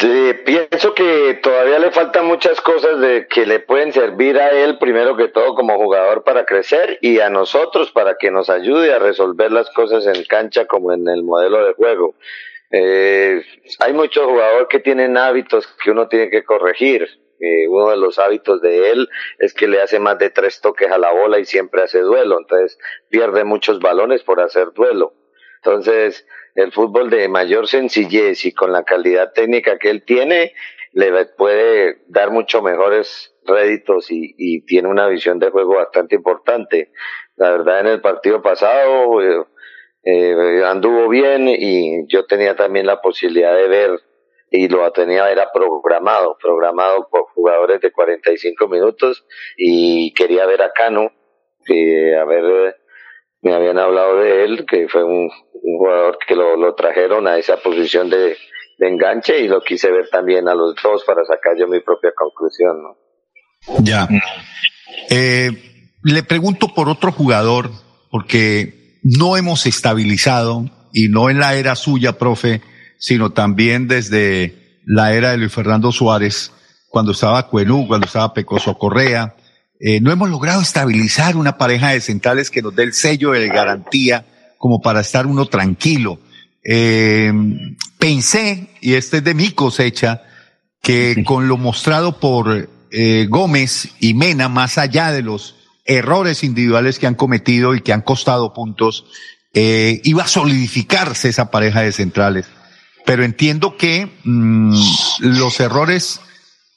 Sí, pienso que todavía le faltan muchas cosas de que le pueden servir a él primero que todo como jugador para crecer y a nosotros para que nos ayude a resolver las cosas en cancha como en el modelo de juego. Eh, hay muchos jugadores que tienen hábitos que uno tiene que corregir. Eh, uno de los hábitos de él es que le hace más de tres toques a la bola y siempre hace duelo, entonces pierde muchos balones por hacer duelo. Entonces, el fútbol de mayor sencillez y con la calidad técnica que él tiene, le puede dar mucho mejores réditos y, y tiene una visión de juego bastante importante. La verdad, en el partido pasado eh, eh, anduvo bien y yo tenía también la posibilidad de ver y lo tenía era programado, programado por jugadores de 45 minutos y quería ver a Cano, que a ver me habían hablado de él, que fue un, un jugador que lo, trajeron a esa posición de, enganche y lo quise ver también a los dos para sacar yo mi propia conclusión. Ya. Eh, le pregunto por otro jugador, porque no hemos estabilizado, y no en la era suya, profe, sino también desde la era de Luis Fernando Suárez, cuando estaba Cuenú, cuando estaba Pecoso Correa. Eh, no hemos logrado estabilizar una pareja de centrales que nos dé el sello de garantía como para estar uno tranquilo. Eh, pensé, y este es de mi cosecha, que con lo mostrado por eh, Gómez y Mena, más allá de los errores individuales que han cometido y que han costado puntos, eh, iba a solidificarse esa pareja de centrales. Pero entiendo que mm, los errores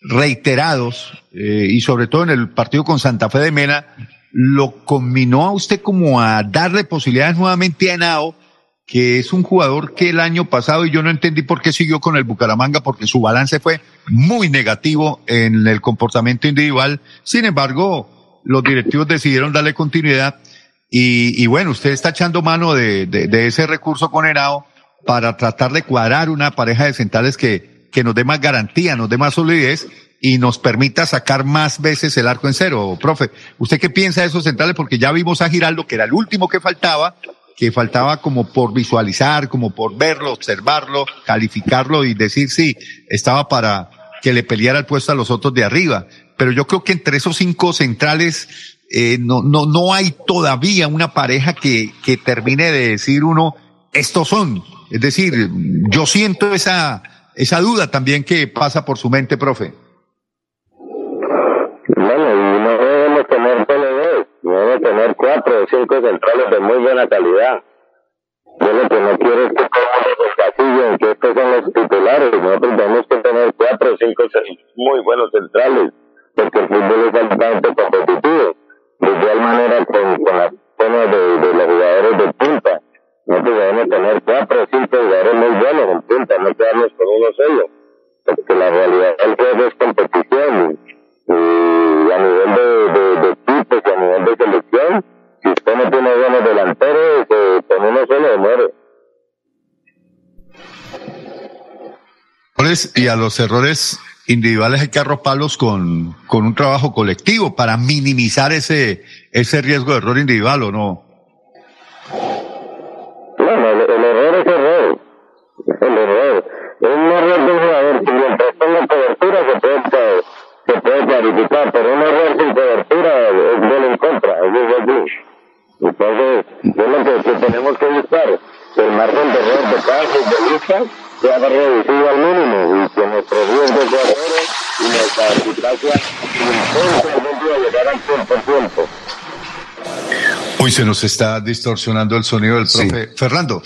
reiterados, eh, y sobre todo en el partido con Santa Fe de Mena, lo combinó a usted como a darle posibilidades nuevamente a Henao, que es un jugador que el año pasado, y yo no entendí por qué siguió con el Bucaramanga, porque su balance fue muy negativo en el comportamiento individual. Sin embargo, los directivos decidieron darle continuidad. Y, bueno, usted está echando mano de, de, de ese recurso con Henao para tratar de cuadrar una pareja de centrales que, que nos dé más garantía, nos dé más solidez y nos permita sacar más veces el arco en cero. Profe, ¿usted qué piensa de esos centrales? Porque ya vimos a Giraldo, que era el último que faltaba, que faltaba como por visualizar, como por verlo, observarlo, calificarlo y decir sí, estaba para que le peleara el puesto a los otros de arriba. Pero yo creo que entre esos cinco centrales eh, no, no, no hay todavía una pareja que, que termine de decir uno, estos son. Es decir, yo siento esa, esa duda también que pasa por su mente, profe. Bueno, y no debemos tener solo dos, debemos tener cuatro o cinco centrales de muy buena calidad. Yo lo que no quiero es que todos nos encasillen, que estos son los titulares. Nosotros tenemos que tener cuatro o cinco muy buenos centrales, porque el fútbol es altamente competitivo. De igual manera con, con las zonas de, de los jugadores de. Nosotros debemos tener cuatro o cinco jugadores muy buenos en punta, no quedarnos con uno solo. Porque la realidad del juego es competición. Y, a nivel de, de, de equipos y a nivel de selección, si usted no tiene buenos delanteros, eh, con uno solo muere. Y a los errores individuales hay que arroparlos con, con un trabajo colectivo para minimizar ese, ese riesgo de error individual o no. El error. Es un error de un jugador que mientras tenga cobertura se puede, se puede clarificar, pero un error sin cobertura es gol en contra. Es así. Entonces, yo lo que, que tenemos que buscar el margen de error de cada futbolista partido al mínimo y que nuestro riesgo de error y nuestra eficacia día llegar al 100%. Uy, se nos está distorsionando el sonido del profe. Fernando.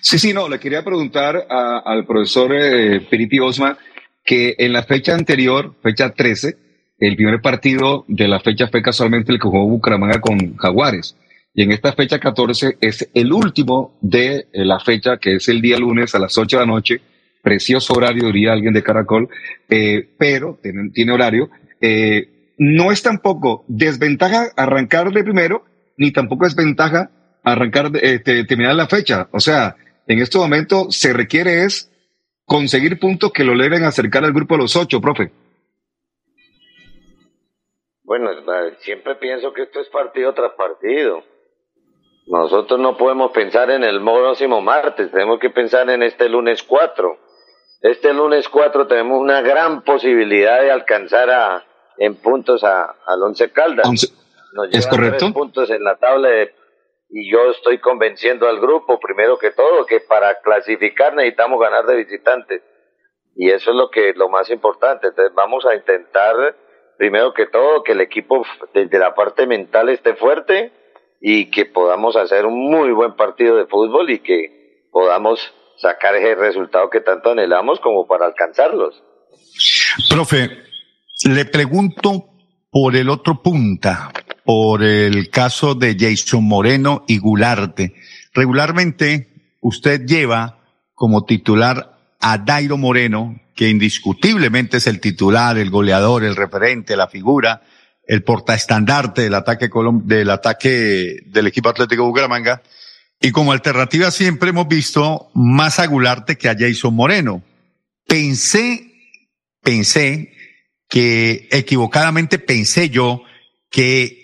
Sí, sí, no, le quería preguntar a- al profesor eh, Peripi Osma que en la fecha anterior, fecha 13, el primer partido de la fecha fue casualmente el que jugó Bucaramanga con Jaguares. Y en esta fecha 14 es el último de eh, la fecha, que es el día lunes a las 8 de la noche. Precioso horario, diría alguien de Caracol, eh, pero tiene, tiene horario. Eh, no es tampoco desventaja arrancar de primero, ni tampoco es ventaja arrancar, de- eh, te- terminar la fecha. O sea, en este momento se requiere es conseguir puntos que lo deben acercar al grupo de los ocho, profe. Bueno, siempre pienso que esto es partido tras partido. Nosotros no podemos pensar en el próximo martes, tenemos que pensar en este lunes 4. Este lunes 4 tenemos una gran posibilidad de alcanzar a, en puntos a, al Once Caldas. Once- Nos ¿es correcto? tres puntos en la tabla de- y yo estoy convenciendo al grupo, primero que todo, que para clasificar necesitamos ganar de visitantes. Y eso es lo que lo más importante. Entonces vamos a intentar, primero que todo, que el equipo desde la parte mental esté fuerte y que podamos hacer un muy buen partido de fútbol y que podamos sacar ese resultado que tanto anhelamos como para alcanzarlos. Profe, le pregunto por el otro punta, por el caso de Jason Moreno y Gularte. Regularmente usted lleva como titular a Dairo Moreno, que indiscutiblemente es el titular, el goleador, el referente, la figura, el portaestandarte del ataque del ataque del equipo Atlético Bucaramanga. Y como alternativa siempre hemos visto más a Gularte que a Jason Moreno. Pensé pensé que equivocadamente pensé yo que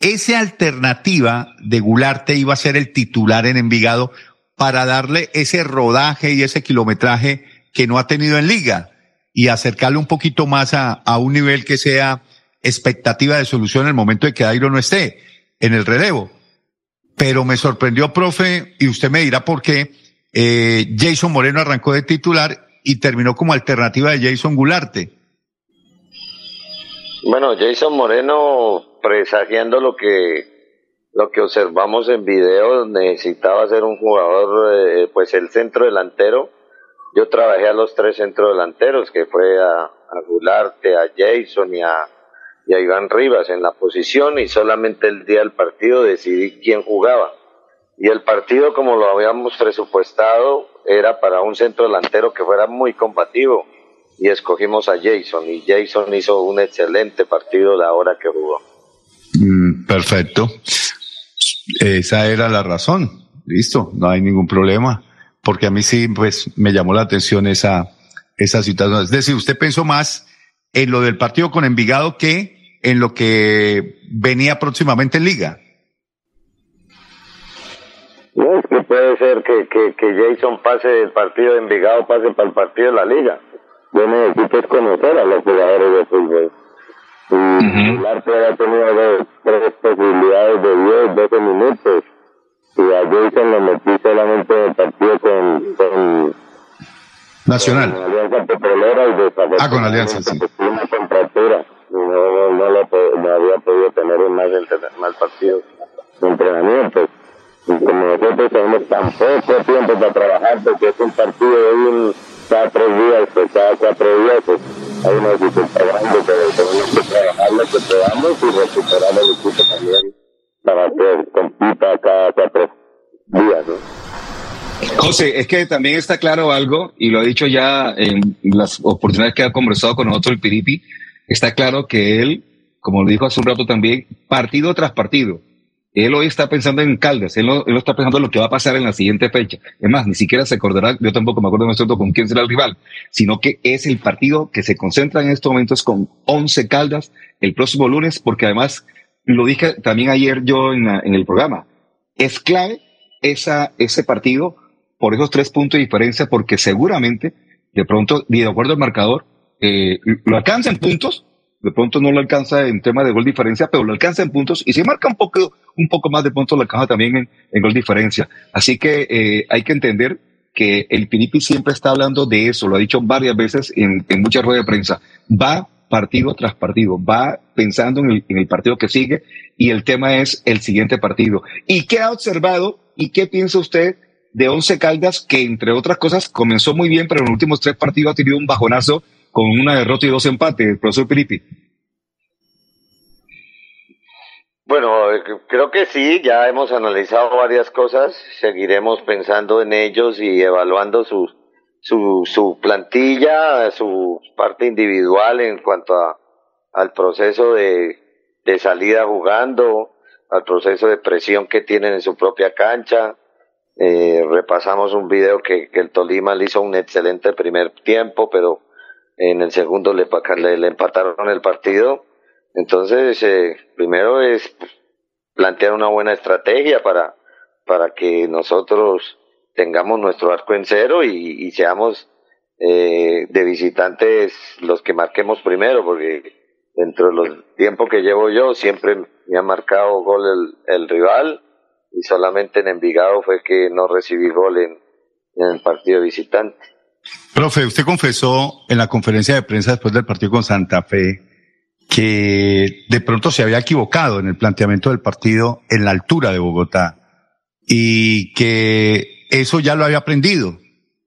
esa alternativa de Gularte iba a ser el titular en Envigado para darle ese rodaje y ese kilometraje que no ha tenido en liga y acercarle un poquito más a, a un nivel que sea expectativa de solución en el momento de que Dairo no esté en el relevo. Pero me sorprendió, profe, y usted me dirá por qué, eh, Jason Moreno arrancó de titular y terminó como alternativa de Jason Gularte. Bueno, Jason Moreno, presagiando lo que lo que observamos en video, necesitaba ser un jugador, eh, pues el centro delantero. Yo trabajé a los tres centros delanteros, que fue a, a Gularte, a Jason y a, y a Iván Rivas en la posición, y solamente el día del partido decidí quién jugaba. Y el partido, como lo habíamos presupuestado, era para un centro delantero que fuera muy combativo y escogimos a Jason y Jason hizo un excelente partido la hora que jugó. Mm, perfecto. Esa era la razón. Listo, no hay ningún problema. Porque a mí sí, pues, me llamó la atención esa, esa situación. Es decir, usted pensó más en lo del partido con Envigado que en lo que venía próximamente en Liga. No, que puede ser que, que, que Jason pase del partido de Envigado, pase para el partido de la liga. Yo necesito es conocer a los jugadores de fútbol. Y el arte ha tenido dos, tres posibilidades de 10, 12 minutos. Y a Jason lo metí solamente en el partido con, con, Nacional. con Alianza Petrolera y desafortunadamente Ah, con Alianza, sí. pues, una contractura. Y no, no, no, lo po- no había podido tener en más, más partidos de entrenamientos. Y como nosotros tenemos tan poco tiempo para trabajar, José, es que también está claro algo, y lo ha dicho ya en las oportunidades que ha conversado con nosotros el Piripi, está claro que él, como lo dijo hace un rato también, partido tras partido, él hoy está pensando en Caldas, él no, está pensando en lo que va a pasar en la siguiente fecha. Es más, ni siquiera se acordará, yo tampoco me acuerdo en con quién será el rival, sino que es el partido que se concentra en estos momentos con 11 Caldas el próximo lunes, porque además, lo dije también ayer yo en, en el programa, es clave esa, ese partido por esos tres puntos de diferencia, porque seguramente, de pronto, y de acuerdo al marcador, eh, lo alcanza en puntos, de pronto no lo alcanza en tema de gol diferencia, pero lo alcanza en puntos, y si marca un poco, un poco más de puntos, lo alcanza también en, en gol diferencia. Así que eh, hay que entender que el Piripi siempre está hablando de eso, lo ha dicho varias veces en, en muchas ruedas de prensa. Va partido tras partido, va pensando en el, en el partido que sigue y el tema es el siguiente partido. ¿Y qué ha observado y qué piensa usted de Once Caldas, que entre otras cosas comenzó muy bien, pero en los últimos tres partidos ha tenido un bajonazo con una derrota y dos empates, profesor Piripi? Bueno, creo que sí, ya hemos analizado varias cosas, seguiremos pensando en ellos y evaluando su, su, su plantilla, su parte individual en cuanto a, al proceso de, de salida jugando, al proceso de presión que tienen en su propia cancha. Eh, repasamos un video que, que el Tolima le hizo un excelente primer tiempo, pero en el segundo le, le, le empataron el partido. Entonces, eh, primero es plantear una buena estrategia para, para que nosotros tengamos nuestro arco en cero y, y seamos eh, de visitantes los que marquemos primero, porque dentro de los tiempos que llevo yo siempre me ha marcado gol el, el rival y solamente en Envigado fue que no recibí gol en, en el partido visitante. Profe, usted confesó en la conferencia de prensa después del partido con Santa Fe que de pronto se había equivocado en el planteamiento del partido en la altura de Bogotá y que eso ya lo había aprendido.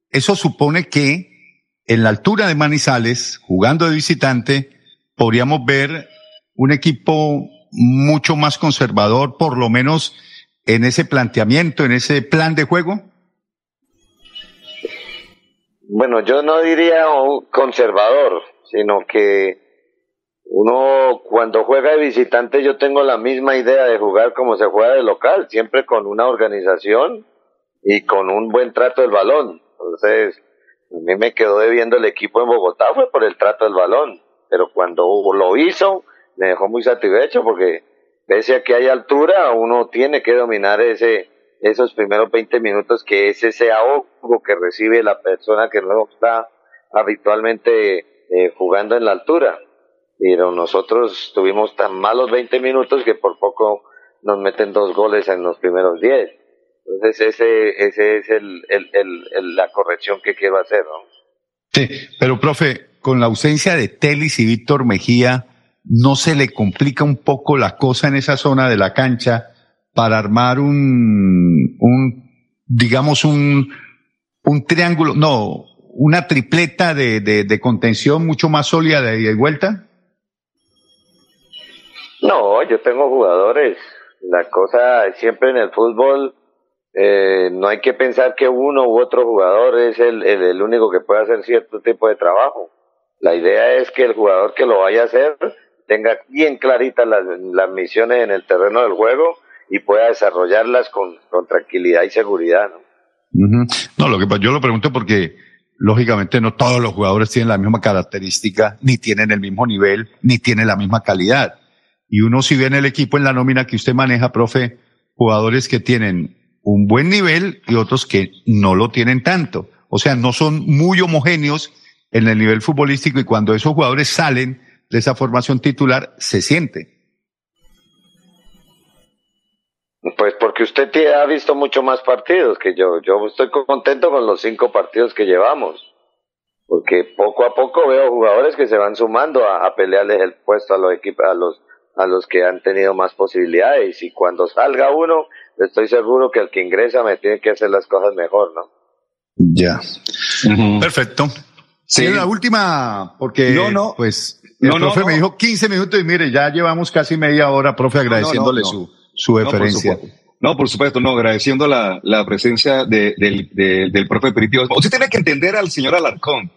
Eso supone que en la altura de Manizales, jugando de visitante, podríamos ver un equipo mucho más conservador, por lo menos en ese planteamiento, en ese plan de juego. Bueno, yo no diría un conservador, sino que uno cuando juega de visitante yo tengo la misma idea de jugar como se juega de local, siempre con una organización y con un buen trato del balón. Entonces, a mí me quedó debiendo el equipo en Bogotá fue por el trato del balón, pero cuando lo hizo me dejó muy satisfecho porque pese a que hay altura, uno tiene que dominar ese esos primeros 20 minutos que es ese ahogo que recibe la persona que no está habitualmente eh, jugando en la altura. Pero nosotros tuvimos tan malos 20 minutos que por poco nos meten dos goles en los primeros 10. Entonces ese, ese es el, el, el- la corrección que quiero hacer, ¿no? Sí, pero profe, con la ausencia de Telis y Víctor Mejía, ¿no se le complica un poco la cosa en esa zona de la cancha para armar un, un digamos, un, un triángulo, no, una tripleta de, de, de contención mucho más sólida de y vuelta? No, yo tengo jugadores. La cosa siempre en el fútbol, eh, no hay que pensar que uno u otro jugador es el, el, el único que puede hacer cierto tipo de trabajo. La idea es que el jugador que lo vaya a hacer tenga bien claritas las, las misiones en el terreno del juego y pueda desarrollarlas con, con tranquilidad y seguridad. ¿no? No, lo que yo lo pregunto porque lógicamente no todos los jugadores tienen la misma característica, ni tienen el mismo nivel, ni tienen la misma calidad. Y uno si ve en el equipo en la nómina que usted maneja, profe, jugadores que tienen un buen nivel y otros que no lo tienen tanto. O sea, no son muy homogéneos en el nivel futbolístico y cuando esos jugadores salen de esa formación titular, se siente. Pues porque usted ha visto mucho más partidos que yo. Yo estoy contento con los cinco partidos que llevamos. Porque poco a poco veo jugadores que se van sumando a, a pelearles el puesto a los equipos, a los, a los que han tenido más posibilidades. Y cuando salga uno, estoy seguro que el que ingresa me tiene que hacer las cosas mejor, ¿no? Ya. Perfecto. Sí, Sí. la última, porque No, no. pues el No, no, profe no. me dijo 15 minutos y mire, ya llevamos casi media hora, profe, agradeciéndole su, su por deferencia. No, por supuesto, no, agradeciendo la, la presencia de- del, de- del profe Peripio. Usted tiene que entender al señor Alarcón,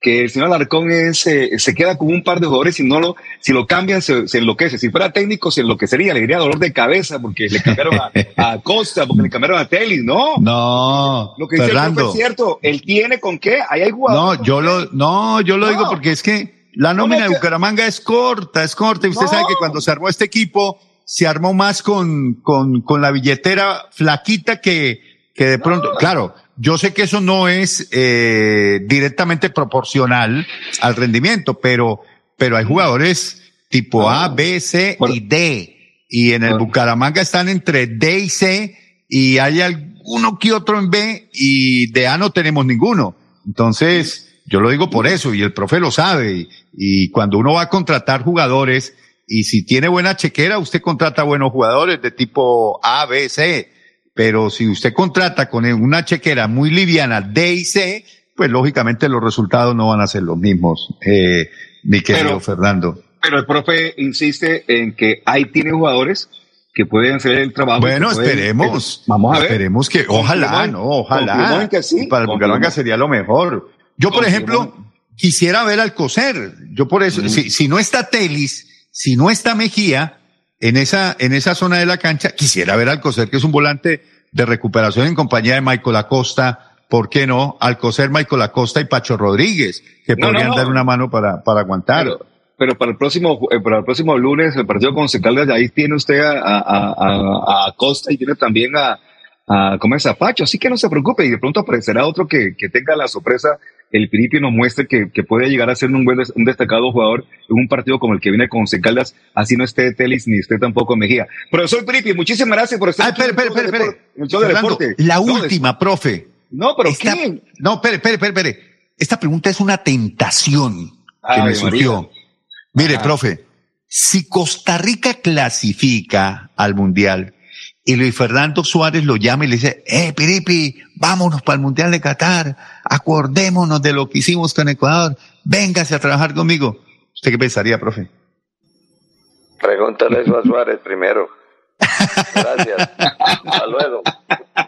que el señor Alarcón es, eh, se queda con un par de jugadores y no lo, si lo cambian se, se enloquece. Si fuera técnico se enloquecería, le diría dolor de cabeza porque le cambiaron a, a Costa, porque le cambiaron a Telis, ¿no? no, Lo que dice el Fernando. profe es cierto, él tiene con qué, ahí hay jugadores. No, yo lo, no, yo lo No. digo porque es que la nómina de Bucaramanga es corta, es corta. Y usted No. sabe que cuando se armó este equipo, se armó más con, con, con la billetera flaquita que, que de pronto, claro, yo sé que eso no es eh, directamente proporcional al rendimiento, pero, pero hay jugadores tipo A, B, C Por- y D. Y en el Ah. Bucaramanga están entre D y C y hay alguno que otro en B y de A no tenemos ninguno. Entonces, yo lo digo por eso y el profe lo sabe. Y, y cuando uno va a contratar jugadores y si tiene buena chequera, usted contrata buenos jugadores de tipo A, B, C. Pero si usted contrata con una chequera muy liviana D y C, pues lógicamente los resultados no van a ser los mismos, eh, mi querido Pero- Fernando. Pero el profe insiste en que ahí tiene jugadores que pueden hacer el trabajo. Bueno, pueden- esperemos. que- vamos a ver. Esperemos que, ojalá, no, ojalá. que sí, Y para el Bucaramanga sería lo mejor. Yo, por ejemplo, quisiera ver al Coser. Yo por eso, si, si no está Telis, si no está Mejía en esa, en esa zona de la cancha, quisiera ver al Coser, que es un volante de recuperación en compañía de Michael Acosta. ¿Por qué no? Alcocer, Michael Acosta y Pacho Rodríguez, que No, podrían no, no. dar una mano para, para aguantar. Pero, pero para el próximo, eh, para el próximo lunes, el partido con Secaldas, ahí tiene usted a, a, a, a Costa y tiene también a, a, ¿cómo es? A Pacho. Así que no se preocupe y de pronto aparecerá otro que, que tenga la sorpresa. El Piripi nos muestre que, que puede llegar a ser un buen, des- un destacado jugador en un partido como el que viene con Secaldas. Así no esté Telis ni esté tampoco Mejía. Profesor Piripi, muchísimas gracias por estar Ah, aquí espere, espere, espere, el show de deporte. la No, última, profe. No, pero Esta- ¿quién? No, espere, espere, espere, espere. Esta pregunta es una tentación que me surgió. Mire, profe, si Costa Rica clasifica al Mundial y Luis Fernando Suárez lo llama y le dice, eh, Piripi, vámonos para el Mundial de Qatar, acordémonos de lo que hicimos con Ecuador, véngase a trabajar conmigo. ¿Usted qué pensaría, profe? Pregúntale eso a Suárez primero. Gracias. Hasta luego.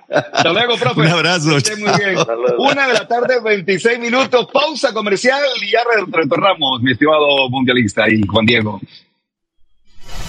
Hasta luego, profe. Un abrazo, esté muy bien. Una de la tarde, 26 minutos, pausa comercial y ya re- retornamos, mi estimado mundialista y Juan Diego.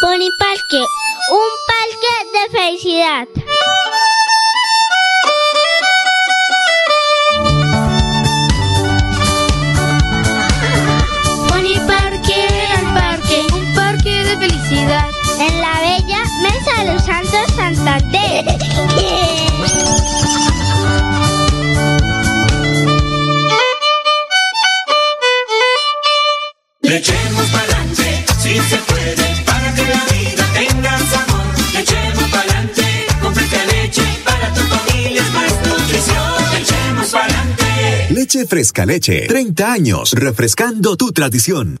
Pony Parque, un parque de felicidad. Pony Parque, el parque, un parque de felicidad. Le echemos pa'lante, si se puede, para que la vida tenga sabor. Le echemos pa'lante, con fresca leche, para tu familia es más nutrición. Le echemos pa'lante. Leche Fresca Leche. 30 años refrescando tu tradición.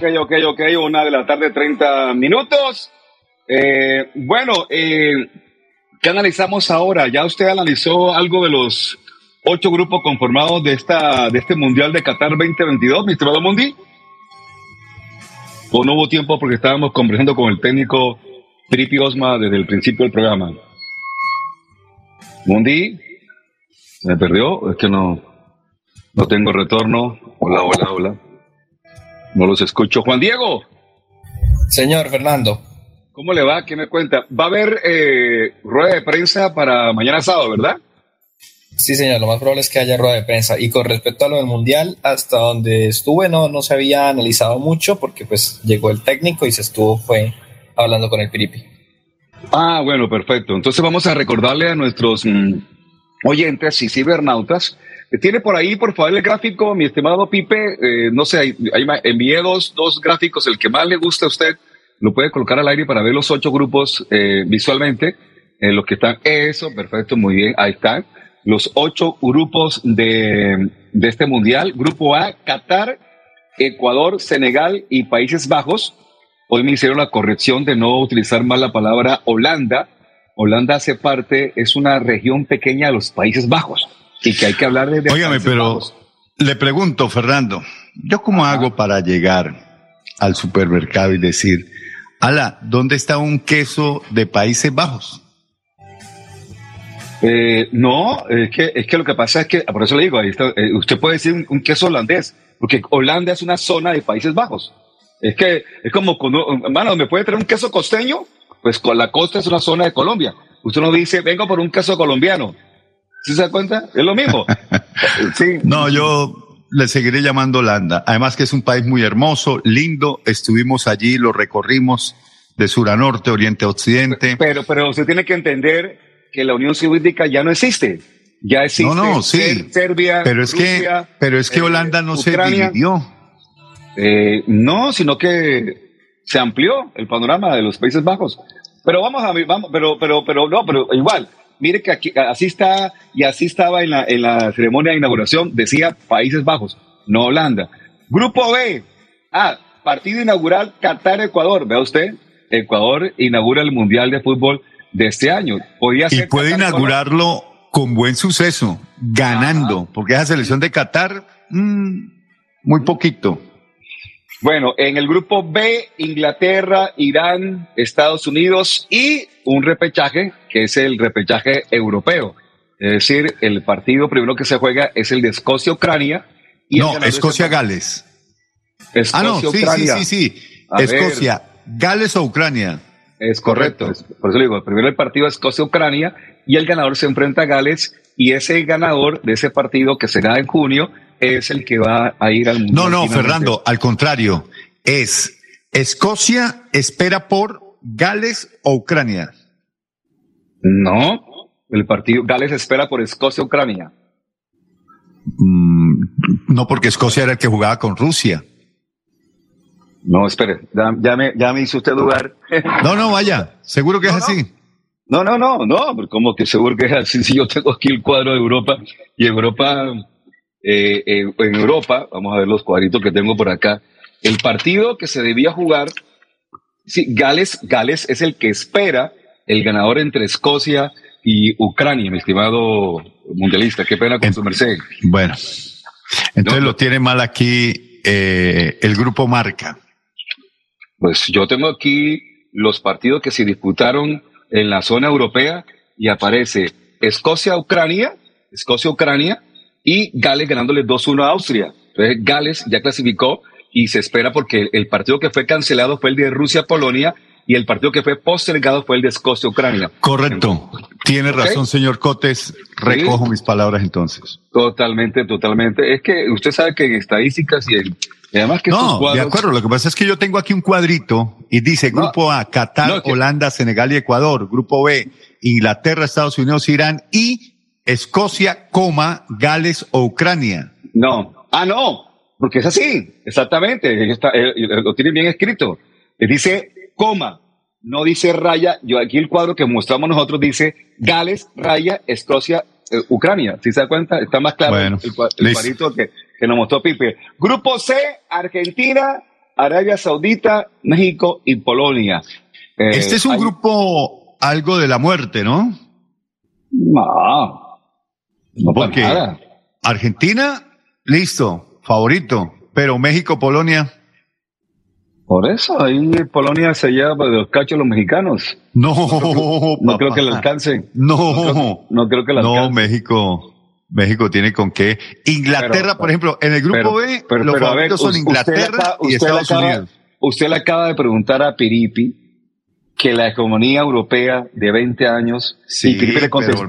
Ok, ok, ok, una de la tarde, 30 minutos. Eh, bueno, eh, ¿qué analizamos ahora? ¿Ya usted analizó algo de los ocho grupos conformados de, esta, de este Mundial de Qatar 2022, mi estimado Mundi? ¿O no hubo tiempo porque estábamos conversando con el técnico Tripi Osma desde el principio del programa? Mundi, ¿me perdió? Es que no, no tengo retorno. Hola, hola, hola. No los escucho. Juan Diego. Señor Fernando. ¿Cómo le va? ¿Qué me cuenta? Va a haber eh, rueda de prensa para mañana sábado, ¿verdad? Sí, señor, lo más probable es que haya rueda de prensa. Y con respecto a lo del Mundial, hasta donde estuve no, no se había analizado mucho porque pues llegó el técnico y se estuvo fue hablando con el Piripi. Ah, bueno, perfecto. Entonces vamos a recordarle a nuestros mm, oyentes y cibernautas. Tiene por ahí, por favor, el gráfico, mi estimado Pipe. eh, no sé, ahí me envié dos, dos gráficos, el que más le gusta a usted. Lo puede colocar al aire para ver los ocho grupos eh, visualmente. En los que están. Eso, perfecto, muy bien. Ahí están. Los ocho grupos de, de este mundial. Grupo A, Qatar, Ecuador, Senegal y Países Bajos. Hoy me hicieron la corrección de no utilizar más la palabra Holanda. Holanda hace parte, es una región pequeña de los Países Bajos y que hay que hablar de. Óigame, pero le pregunto, Fernando, ¿yo cómo hago para llegar al supermercado y decir, ala, ¿dónde está un queso de Países Bajos? Eh, no, es que, es que lo que pasa es que, por eso le digo, ahí está, eh, usted puede decir un, un queso holandés, porque Holanda es una zona de Países Bajos. Es que es como, hermano, ¿me puede traer un queso costeño? Pues con la costa es una zona de Colombia. Usted no dice, vengo por un queso colombiano. ¿Sí se da cuenta? Es lo mismo. *laughs* sí. No, yo le seguiré llamando Holanda. Además que es un país muy hermoso, lindo. Estuvimos allí, lo recorrimos de sur a norte, oriente a occidente. Pero, pero usted tiene que entender que la Unión Soviética ya no existe. Ya existe No, no, sí. Ser- Serbia, Pero es que, Rusia, pero es que eh, Holanda no se dividió. Eh, no, sino que se amplió el panorama de los Países Bajos. Pero vamos a vamos, pero, pero, pero no, pero igual. Mire que aquí, así está, y así estaba en la, en la ceremonia de inauguración, decía Países Bajos, no Holanda. Grupo B. Ah, partido inaugural Qatar-Ecuador. Vea usted, Ecuador inaugura el Mundial de Fútbol de este año. Podía Y ser puede inaugurarlo con buen suceso, ganando, porque esa selección de Qatar, mm, muy poquito. Bueno, en el grupo B, Inglaterra, Irán, Estados Unidos y un repechaje, que es el repechaje europeo. Es decir, el partido primero que se juega es el de Escocia-Ucrania. No, Escocia-Gales. Ah, no, sí, sí, sí, sí. A ver. Escocia, Gales o Ucrania. Es correcto. es- por eso le digo, primero el partido Escocia-Ucrania y el ganador se enfrenta a Gales y ese ganador de ese partido que será en junio es el que va a ir al Mundial. No, no. Fernando, al contrario, es Escocia espera por Gales o Ucrania. No, el partido Gales espera por Escocia-Ucrania. Mm, no, porque Escocia era el que jugaba con Rusia. No, espere, ya, ya me, ya me hizo usted dudar. *laughs* No, no, vaya, seguro que es así. No, no, no, no, pero como que seguro que es así. Si yo tengo aquí el cuadro de Europa y Europa, eh, eh, en Europa, vamos a ver los cuadritos que tengo por acá. El partido que se debía jugar, sí, Gales, Gales es el que espera el ganador entre Escocia y Ucrania, mi estimado mundialista. Qué pena con su merced. Bueno, entonces lo tiene mal aquí eh, el grupo Marca. Pues yo tengo aquí los partidos que se disputaron en la zona europea y aparece Escocia-Ucrania, Escocia-Ucrania y Gales ganándole 2-1 a Austria. Entonces Gales ya clasificó y se espera porque el partido que fue cancelado fue el de Rusia-Polonia y el partido que fue postergado fue el de Escocia-Ucrania. Correcto. Tiene razón, señor Cotes. Recojo mis palabras entonces. Totalmente, totalmente. Es que usted sabe que en estadísticas y, en, y además que No, de cuadros... acuerdo. Lo que pasa es que yo tengo aquí un cuadrito y dice Grupo A, Qatar, Holanda, Senegal y Ecuador. Grupo B, Inglaterra, Estados Unidos, Irán y Escocia, coma, Gales o Ucrania. No. Ah, no. Porque es así. Exactamente. Está, eh, lo tienen bien escrito. Eh, Dice coma. No dice raya. Yo aquí el cuadro que mostramos nosotros dice Gales, raya, Escocia, eh, Ucrania. ¿Sí se da cuenta? Está más claro Bueno, el, cuadrito que, que nos mostró Pipe. Grupo C, Argentina, Arabia Saudita, México y Polonia. Eh, Este es un hay- grupo algo de la muerte, ¿no? No. No Porque nada. Argentina, listo, favorito. Pero México, Polonia, Por eso, ahí Polonia se lleva de los cachos los mexicanos. no. No creo que le alcance. No, No creo que le no, alcance. México. México tiene con qué. Inglaterra, Pero- por ejemplo, en el grupo pero- B, pero- los pero a ver, favoritos son Inglaterra acaba- y Estados acaba- Unidos. Usted le acaba de preguntar a Piripi que la economía europea de 20 años. Sí, y Piripi le contestó.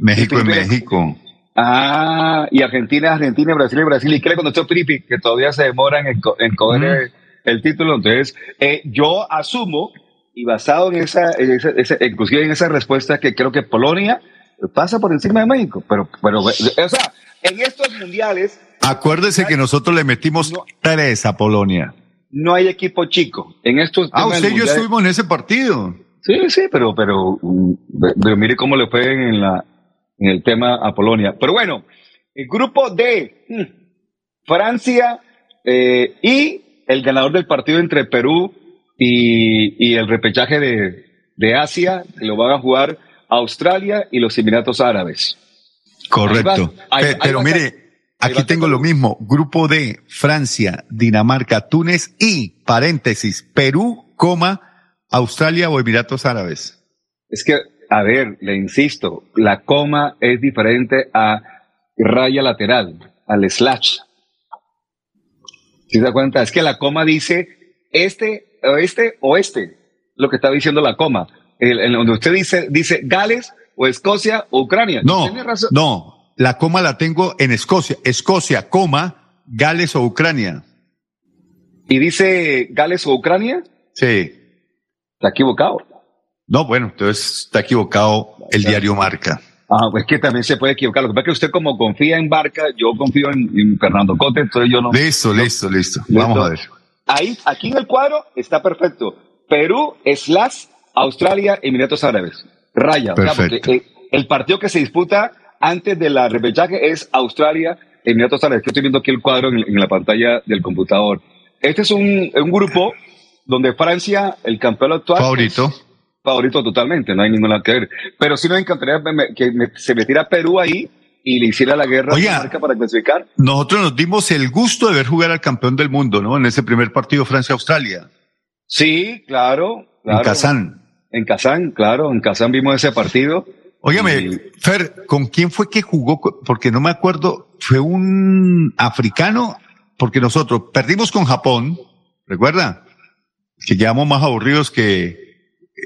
México, es México. Ah, y Argentina es Argentina, Brasil es Brasil. ¿Y qué le contestó Piripi? Que todavía se demoran en, co- en coger el, el título. Entonces, eh, yo asumo, y basado en esa, en esa, esa- inclusive en esa respuesta, que creo que Polonia pasa por encima de México. Pero, pero, o sea, en estos mundiales Acuérdese que nosotros le metimos tres a Polonia. no hay equipo chico. En estos Ah, usted y yo estuvimos en ese partido. Sí, sí, pero, pero, mm, pero mire cómo le fue en, la, en el tema a Polonia. Pero bueno, el grupo D, mm, Francia eh, y el ganador del partido entre Perú y, y el repechaje de, de Asia, que lo van a jugar Australia y los Emiratos Árabes. Correcto. Va, pero mire, aquí tengo lo mismo. Grupo D, Francia, Dinamarca, Túnez y, paréntesis, Perú, coma, Australia o Emiratos Árabes. Es que, a ver, le insisto, la coma es diferente a raya lateral, al slash. ¿Sí se da cuenta? Es que la coma dice este, oeste, oeste, lo que está diciendo la coma. El- en donde usted dice, dice Gales o Escocia o Ucrania. No, razón. no, la coma la tengo en Escocia. Escocia, coma, Gales o Ucrania. Y dice Gales o Ucrania, Sí. está equivocado. No, bueno, entonces está equivocado el diario Marca. Ah, pues que también se puede equivocar. Lo que pasa es que usted como confía en Barca, yo confío en, en Fernando Cote, entonces yo no. Listo, listo, listo. Listo. Vamos a ver. Ahí, aquí en el cuadro está perfecto. Perú, slash, Australia, Emiratos Árabes. Raya. o sea, Perfecto. el partido que se disputa antes de la repechaje es Australia, Emiratos Árabes. Que estoy viendo aquí el cuadro en, en la pantalla del computador. Este es un, un grupo donde Francia, el campeón actual. Favorito. es favorito totalmente, no hay ninguna que ver. Pero sí nos encantaría que me- se metiera Perú ahí y le hiciera la guerra a. Dinamarca para clasificar. Nosotros nos dimos el gusto de ver jugar al campeón del mundo, ¿no? En ese primer partido Francia-Australia. Sí, claro. claro. En Kazán. En Kazán, claro, en Kazán vimos ese partido. Óigame, Y- Fer, ¿con quién fue que jugó? Porque no me acuerdo, fue un africano, porque nosotros perdimos con Japón, ¿recuerda? Que quedamos más aburridos que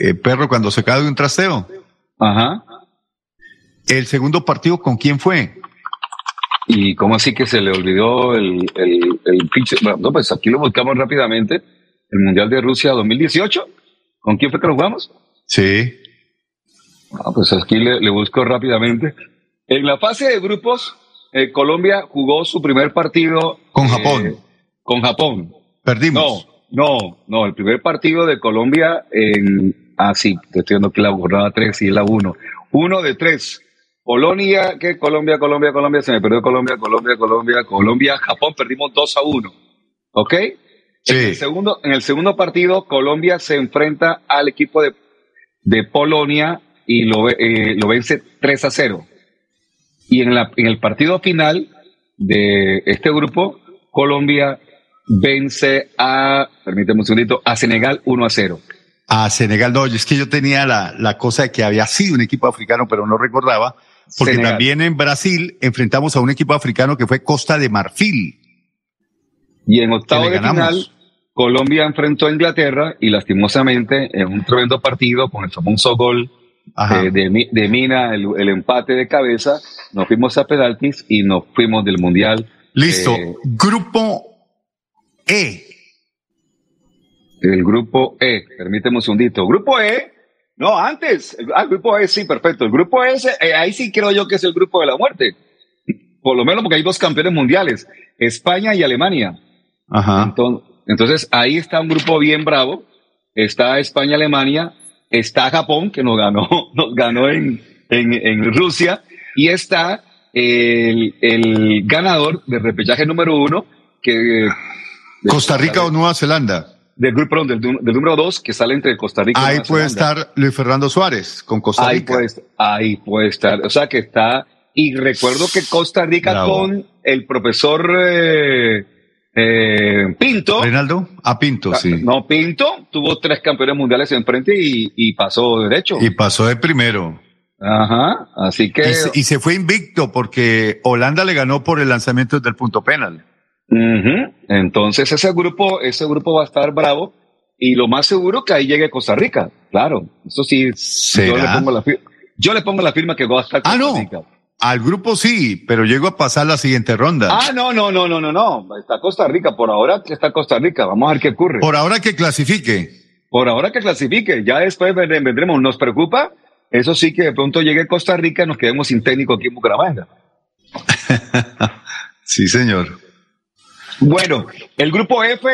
eh, perro cuando se cae de un trasteo. Ajá. El segundo partido, ¿con quién fue? ¿Y cómo así que se le olvidó el, el, el pinche? Bueno, no, pues aquí lo buscamos rápidamente. El Mundial de Rusia 2018. ¿Con quién fue que lo jugamos? Sí. Ah, pues aquí le, le busco rápidamente. En la fase de grupos, eh, Colombia jugó su primer partido. Con eh, Japón. con Japón. Perdimos. No, no, no. El primer partido de Colombia en. Ah, sí, te estoy viendo que la jornada 3 y la 1. Uno de tres. Polonia, que Colombia, Colombia, Colombia, se me perdió Colombia, Colombia, Colombia, Colombia, Japón, perdimos 2 a 1. ¿Ok? Sí. En, el segundo, en el segundo partido, Colombia se enfrenta al equipo de, de Polonia y lo, eh, lo vence 3 a 0. Y en, la, en el partido final de este grupo, Colombia vence a, permíteme un segundito, a Senegal 1 a 0. A Senegal, no, es que yo tenía la, la cosa de que había sido un equipo africano, pero no recordaba, porque Senegal. también en Brasil enfrentamos a un equipo africano que fue Costa de Marfil. Y en octavo de final, Colombia enfrentó a Inglaterra y lastimosamente en un tremendo partido con el famoso gol eh, de, de Mina, el, el empate de cabeza, nos fuimos a penaltis y nos fuimos del Mundial. Listo. Eh, Grupo E. el grupo E, permíteme un segundito. Grupo E, no, antes. El- Ah, el grupo E, sí, perfecto. El grupo E, eh, ahí sí creo yo que es el grupo de la muerte. Por lo menos porque hay dos campeones mundiales, España y Alemania. Ajá. Entonces, entonces ahí está un grupo bien bravo. Está España, Alemania, está Japón, que nos ganó, *laughs* nos ganó en, en, en Rusia, y está el, el ganador del repechaje número uno, que Costa Rica o Nueva Zelanda. Del grupo perdón, del, del número dos, que sale entre Costa Rica y Ahí puede Zelanda. estar Luis Fernando Suárez con Costa Ahí Rica. puede, ahí puede estar. O sea que está. Y recuerdo que Costa Rica Bravo. con el profesor eh, eh, Pinto. Reinaldo, a Pinto, sí. No, Pinto tuvo tres campeones mundiales enfrente y, y pasó derecho. Y pasó de primero. Ajá. Así que. Y se, y se fue invicto porque Holanda le ganó por el lanzamiento del punto penal. Ujú. Entonces ese grupo, ese grupo va a estar bravo y lo más seguro que ahí llegue Costa Rica. Claro, eso sí. Yo le pongo la firma. Yo le pongo la firma que va a estar Ah, Costa no. Rica. Al grupo sí, pero llegó a pasar la siguiente ronda. Ah, no, no, no, no, no, no. Está Costa Rica. Por ahora está Costa Rica. Vamos a ver qué ocurre. Por ahora que clasifique. Por ahora que clasifique. Ya después vendremos. Nos preocupa. Eso sí que de pronto llegue Costa Rica y nos quedemos sin técnico aquí en Bucaramanga. *laughs* Sí, señor. Bueno, el grupo F,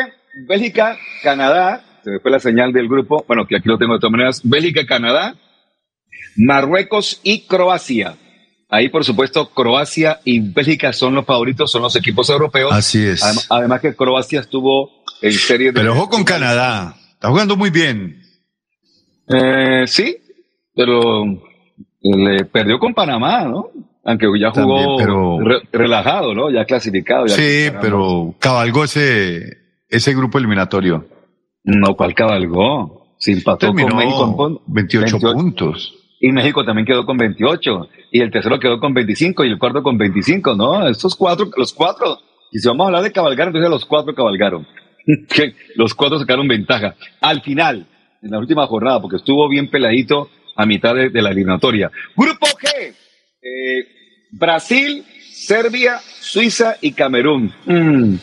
Bélgica, Canadá, se me fue la señal del grupo, bueno, que aquí lo tengo de todas maneras, Bélgica, Canadá, Marruecos y Croacia. Ahí, por supuesto, Croacia y Bélgica son los favoritos, son los equipos europeos. Así es. Adem- Además que Croacia estuvo en serie de... Pero ojo con Canadá. Está jugando muy bien. Eh, sí, pero le perdió con Panamá, ¿no? Aunque ya jugó También, pero- re- relajado, ¿no? Ya clasificado. ya Sí, pero cabalgó ese, ese grupo eliminatorio. No, ¿cuál cabalgó? Se empató Terminó con México. con 28 puntos. Y México también quedó con 28. Y el tercero quedó con 25 y el cuarto con 25, ¿no? Estos cuatro, los cuatro. Y si vamos a hablar de cabalgar, entonces los cuatro cabalgaron. *laughs* Los cuatro sacaron ventaja. Al final, en la última jornada, porque estuvo bien peladito a mitad de, de la eliminatoria. Grupo G. eh, Brasil, Serbia, Suiza y Camerún. Mm.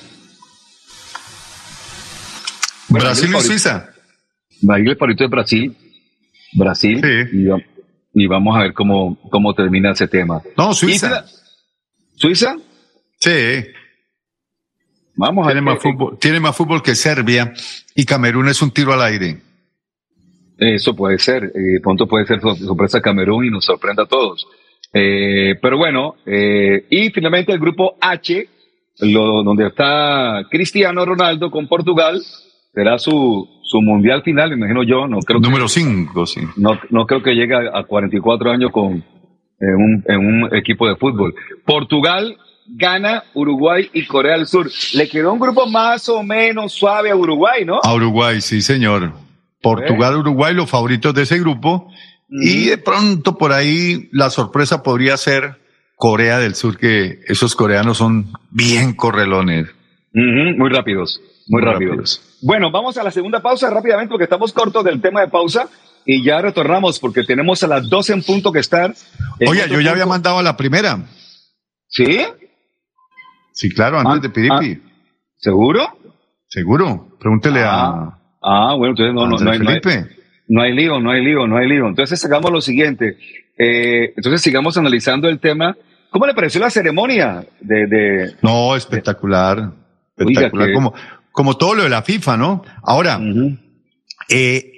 Brasil el y Suiza. A el favorito de Brasil. Brasil. Y, va- y vamos a ver cómo, cómo termina ese tema. No, Suiza. ¿Suiza? Sí. Vamos a Tiene ver. más, fútbol, tiene más fútbol que Serbia y Camerún es un tiro al aire. Eso puede ser. Eh, pronto puede ser sor- sorpresa Camerún y nos sorprenda a todos. Eh, pero bueno, eh, y finalmente el grupo H, lo, donde está Cristiano Ronaldo con Portugal, será su, su mundial final, imagino yo. No creo Número 5, sí. No, no creo que llegue a, a 44 años con en un, en un equipo de fútbol. Portugal, Ghana, Uruguay y Corea del Sur. Le quedó un grupo más o menos suave a Uruguay, ¿no? A Uruguay, sí, señor. Portugal, Uruguay, los favoritos de ese grupo. Y de pronto por ahí la sorpresa podría ser Corea del Sur, que esos coreanos son bien correlones. Muy rápidos, muy, rápidos. Bueno, vamos a la segunda pausa rápidamente porque estamos cortos del tema de pausa y ya retornamos porque tenemos a las 12 en punto que estar. Oye, yo ya había mandado a la primera. ¿Sí? Sí, claro, antes de Piripi. ¿Seguro? Seguro. Pregúntele a Ah, bueno, entonces no, no, no, hay, no, hay, Felipe. No hay lío, no hay lío, no hay lío. Entonces hagamos lo siguiente. Eh, entonces sigamos analizando el tema. ¿Cómo le pareció la ceremonia de, de, No, espectacular. Espectacular. que- Como, como todo lo de la FIFA, ¿no? Ahora, eh,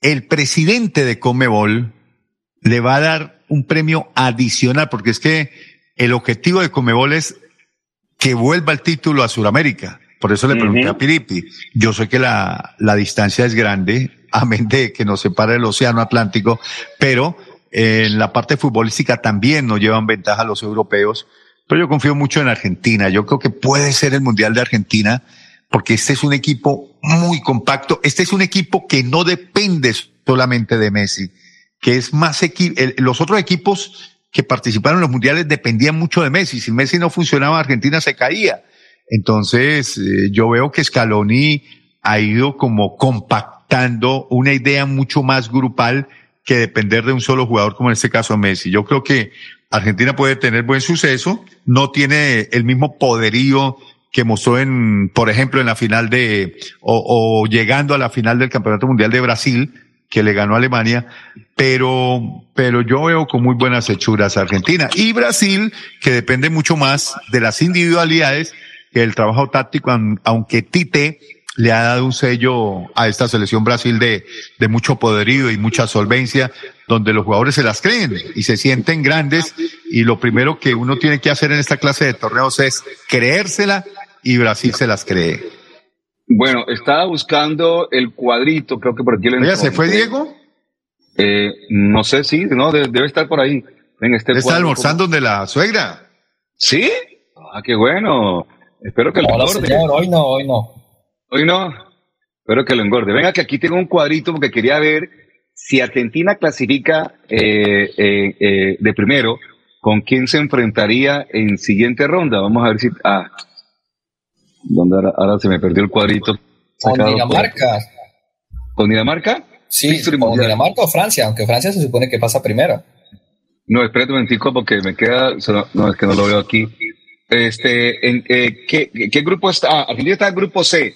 el presidente de Comebol le va a dar un premio adicional, porque es que el objetivo de Comebol es que vuelva el título a Sudamérica. Por eso le pregunté a Piripi. Yo sé que la, la distancia es grande, amén de que nos separa el océano Atlántico, pero en la parte futbolística también nos llevan ventaja los europeos, pero yo confío mucho en Argentina. Yo creo que puede ser el Mundial de Argentina porque este es un equipo muy compacto. Este es un equipo que no depende solamente de Messi, que es más equi los otros equipos que participaron en los mundiales dependían mucho de Messi. Si Messi no funcionaba, Argentina se caía. Entonces, eh, yo veo que Scaloni ha ido como compactando una idea mucho más grupal que depender de un solo jugador, como en este caso Messi. Yo creo que Argentina puede tener buen suceso, no tiene el mismo poderío que mostró en, por ejemplo, en la final de, o, o llegando a la final del Campeonato Mundial de Brasil, que le ganó a Alemania, pero, pero yo veo con muy buenas hechuras a Argentina. Y Brasil, que depende mucho más de las individualidades que el trabajo táctico, aunque Tite le ha dado un sello a esta selección Brasil de, de mucho poderío y mucha solvencia, donde los jugadores se las creen y se sienten grandes y lo primero que uno tiene que hacer en esta clase de torneos es creérsela y Brasil se las cree. Bueno, estaba buscando el cuadrito, creo que por aquí lo Oye, ¿se fue Diego? Eh, no sé si, no, debe, debe estar por ahí. En este ¿Está almorzando donde la suegra? ¿Sí? Ah, qué bueno. Espero que lo engorde. señor, hoy no, hoy no. Hoy no. Espero que lo engorde. Venga, que aquí tengo un cuadrito porque quería ver si Argentina clasifica eh, eh, eh, de primero, ¿con quién se enfrentaría en siguiente ronda? Vamos a ver si. Ah, ¿dónde ahora, ahora se me perdió el cuadrito. Con Dinamarca. por- ¿Con Dinamarca? Sí, con Mundial. Dinamarca o Francia, aunque Francia se supone que pasa primero. No, espérate un momentico porque me queda. No, es que no lo veo aquí. Este, en, eh, ¿qué, ¿Qué grupo está? Ah, Argentina está en el grupo C.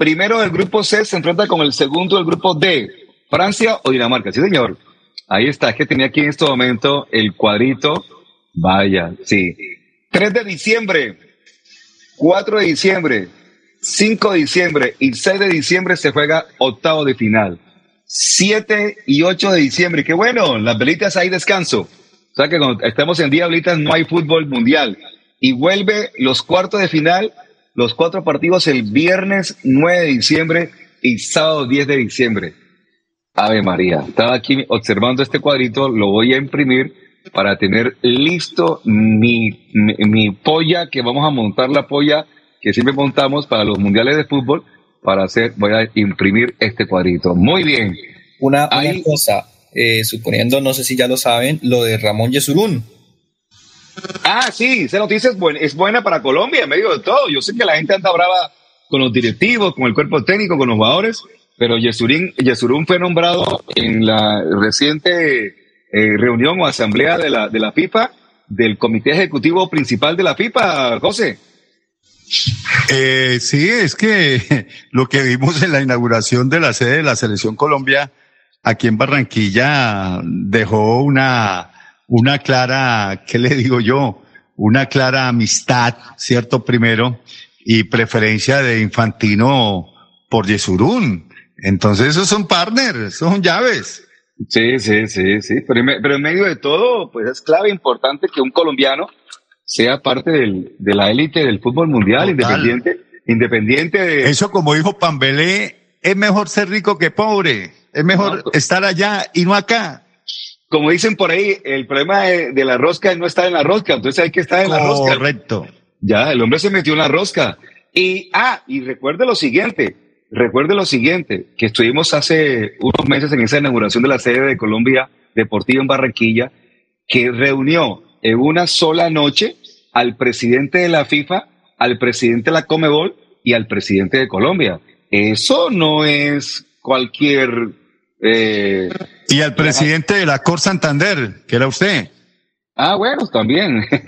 Primero del grupo C se enfrenta con el segundo del grupo D. Francia o Dinamarca. Sí, señor. Ahí está. Es que tenía aquí en este momento el cuadrito. Vaya, sí. 3 de diciembre, 4 de diciembre, 5 de diciembre y 6 de diciembre se juega octavo de final. 7 y 8 de diciembre. Qué bueno, las velitas hay descanso. O sea que cuando estamos en Diablitas no hay fútbol mundial. Y vuelve los cuartos de final, los cuatro partidos el viernes 9 de diciembre y sábado 10 de diciembre. Ave María, estaba aquí observando este cuadrito, lo voy a imprimir para tener listo mi, mi, mi polla, que vamos a montar la polla que siempre montamos para los mundiales de fútbol, para hacer, voy a imprimir este cuadrito. Muy bien. Una, una cosa, eh, suponiendo, no sé si ya lo saben, lo de Ramón Yesurún. Ah, sí, esa noticia es buena, es buena para Colombia en medio de todo. Yo sé que la gente anda brava con los directivos, con el cuerpo técnico, con los jugadores, pero Yesurín, Yesurún fue nombrado en la reciente eh, reunión o asamblea de la, de la FIFA, del comité ejecutivo principal de la FIFA, José. Eh, sí, es que *laughs* lo que vimos en la inauguración de la sede de la Selección Colombia aquí en Barranquilla dejó una, una clara, ¿qué le digo yo? Una clara amistad, ¿cierto? Primero, y preferencia de Infantino por Yesurún. Entonces esos son partners, son llaves. Sí, sí, sí, sí, pero pero en medio de todo, pues es clave importante que un colombiano sea parte del, de la élite del fútbol mundial, independiente, independiente de... Eso como dijo Pambelé, es mejor ser rico que pobre. Es mejor estar allá y no acá. Como dicen por ahí, el problema de, de la rosca es no estar en la rosca, entonces hay que estar en la rosca. Correcto. Ya, el hombre se metió en la rosca. Y, ah, y recuerde lo siguiente, recuerde lo siguiente, que estuvimos hace unos meses en esa inauguración de la sede de Colombia Deportiva en Barranquilla, que reunió en una sola noche al presidente de la FIFA, al presidente de la Comebol y al presidente de Colombia. Eso no es cualquier... eh, Y al presidente de la Cor Santander, que era usted. Ah, bueno, también. *laughs*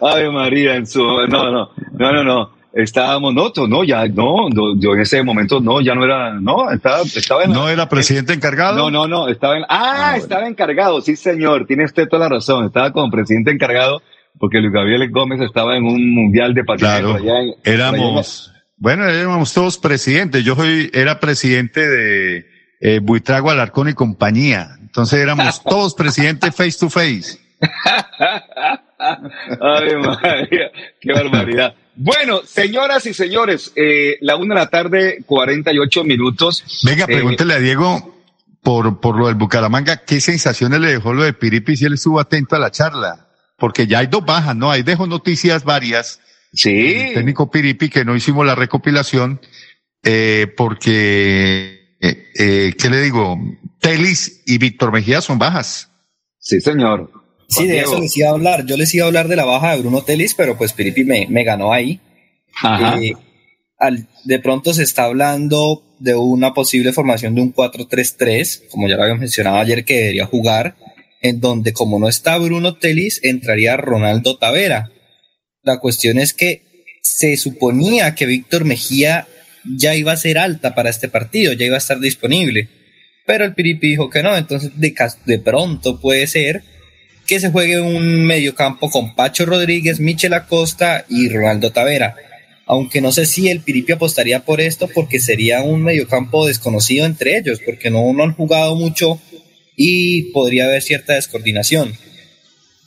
Ay, María, en su, no, no, no, no, no. Estábamos, no, to- no, ya, no, no, yo en ese momento no, ya no era, no, estaba, estaba en. ¿No era presidente encargado? No, no, no, estaba en, ah, estaba encargado, sí, señor, tiene usted toda la razón, estaba como presidente encargado, porque Luis Gabriel Gómez estaba en un mundial de patinaje Claro, allá en- éramos, bueno, éramos todos presidentes. Yo soy, era presidente de eh, Buitrago Alarcón y compañía. Entonces éramos *laughs* todos presidentes face to face. *laughs* Ay, María, qué barbaridad. Bueno, señoras y señores, eh, la una de la tarde, 48 minutos. Venga, Eh, pregúntele a Diego por, por lo del Bucaramanga, ¿qué sensaciones le dejó lo de Piripi si él estuvo atento a la charla? Porque ya hay dos bajas, ¿no? Ahí dejo noticias varias. Sí. El técnico Piripi, que no hicimos la recopilación, eh, porque, eh, eh, ¿qué le digo? Telis y Víctor Mejía son bajas. Sí, señor. Sí, de eso les iba a hablar. Yo les iba a hablar de la baja de Bruno Telis, pero pues Piripi me, me ganó ahí. Ajá. Eh, al- de pronto se está hablando de una posible formación de un 4-3-3, como ya lo había mencionado ayer, que debería jugar, en donde como no está Bruno Telis, entraría Ronaldo Tavera. La cuestión es que se suponía que Víctor Mejía ya iba a ser alta para este partido, ya iba a estar disponible. Pero el Piripi dijo que no, entonces de, de pronto puede ser que se juegue un mediocampo con Pacho Rodríguez, Michel Acosta y Ronaldo Tavera. Aunque no sé si el Piripi apostaría por esto porque sería un mediocampo desconocido entre ellos, porque no, no han jugado mucho y podría haber cierta descoordinación.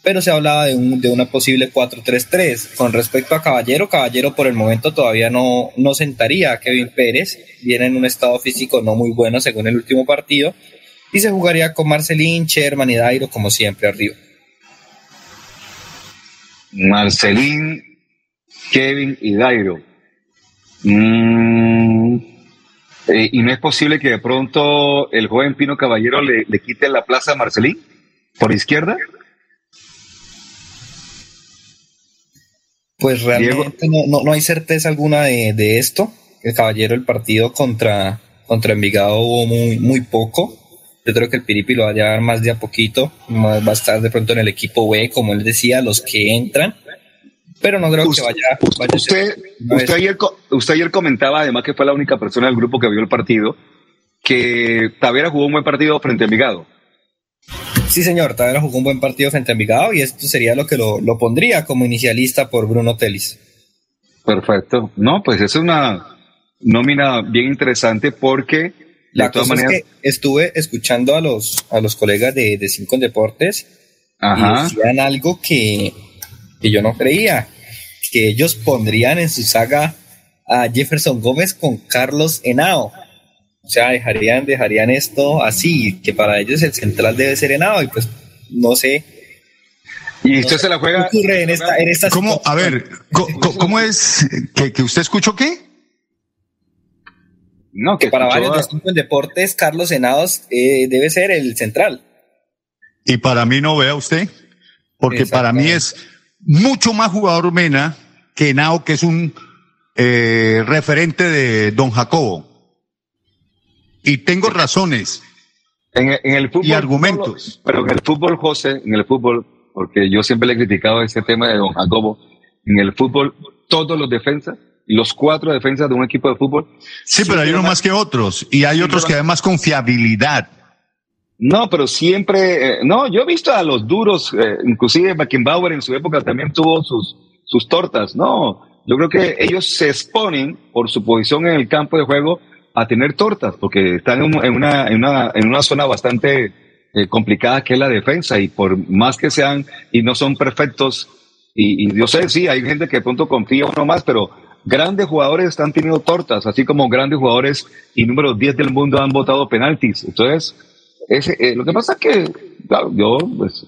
Pero se hablaba de, un, de una posible 4-3-3. Con respecto a Caballero, Caballero por el momento todavía no, no sentaría a Kevin Pérez. Viene en un estado físico no muy bueno según el último partido. Y se jugaría con Marcelín, Sherman y Dairo como siempre arriba. Marcelín, Kevin y Dairo. Mm, eh, ¿Y no es posible que de pronto el joven Pino Caballero le, le quite la plaza a Marcelín por izquierda? Pues realmente no, no, no hay certeza alguna de, de esto. El caballero, el partido contra, contra Envigado hubo muy, muy poco. Yo creo que el Piripi lo va a llevar más de a poquito. más- Va a estar de pronto en el equipo B, como él decía, los que entran. Pero no creo que vaya, vaya a ser Usted, usted, ayer, usted ayer comentaba, además que fue la única persona del grupo que vio el partido, que Tavera jugó un buen partido frente a Envigado. Sí, señor, Tavera jugó un buen partido frente a Envigado y esto sería lo que lo, lo pondría como inicialista por Bruno Telis. Perfecto. No, pues es una nómina bien interesante porque de La todas cosa maneras... es que estuve escuchando a los, a los colegas de, de Cinco en Deportes Ajá. y decían algo que, que yo no creía, que ellos pondrían en su saga a Jefferson Gómez con Carlos Henao. O sea, dejarían, dejarían esto así, que para ellos el central debe ser Henao y pues no sé. Y usted se la juega... ¿Qué ocurre en esta, en esta ¿Cómo? A ver, ¿cómo es que, que usted escuchó qué? No, que para varios a- de Cinco en Deportes, Carlos Henados eh, debe ser el central. Y para mí no vea usted, porque para mí es mucho más jugador Mena que Nao, que es un eh, referente de Don Jacobo. Y tengo razones. En, en el fútbol. Y argumentos. Pero en el fútbol, José, en el fútbol, porque yo siempre le he criticado ese tema de Don Jacobo, en el fútbol, todos los defensas, los cuatro defensas de un equipo de fútbol. Sí, pero hay unos más que otros. Y hay otros que dan más confiabilidad. No, pero siempre, eh, no, yo he visto a los duros, eh, inclusive Beckenbauer en su época también tuvo sus, sus tortas, no, yo creo que ellos se exponen por su posición en el campo de juego a tener tortas, porque están en, una, en, una, en una zona bastante eh, complicada que es la defensa, y por más que sean, y no son perfectos, y, yo sé, sí, hay gente que de pronto confía uno más, pero grandes jugadores están teniendo tortas, así como grandes jugadores y número 10 del mundo han votado penaltis, entonces... Ese, eh, lo que pasa es que, claro, yo pues,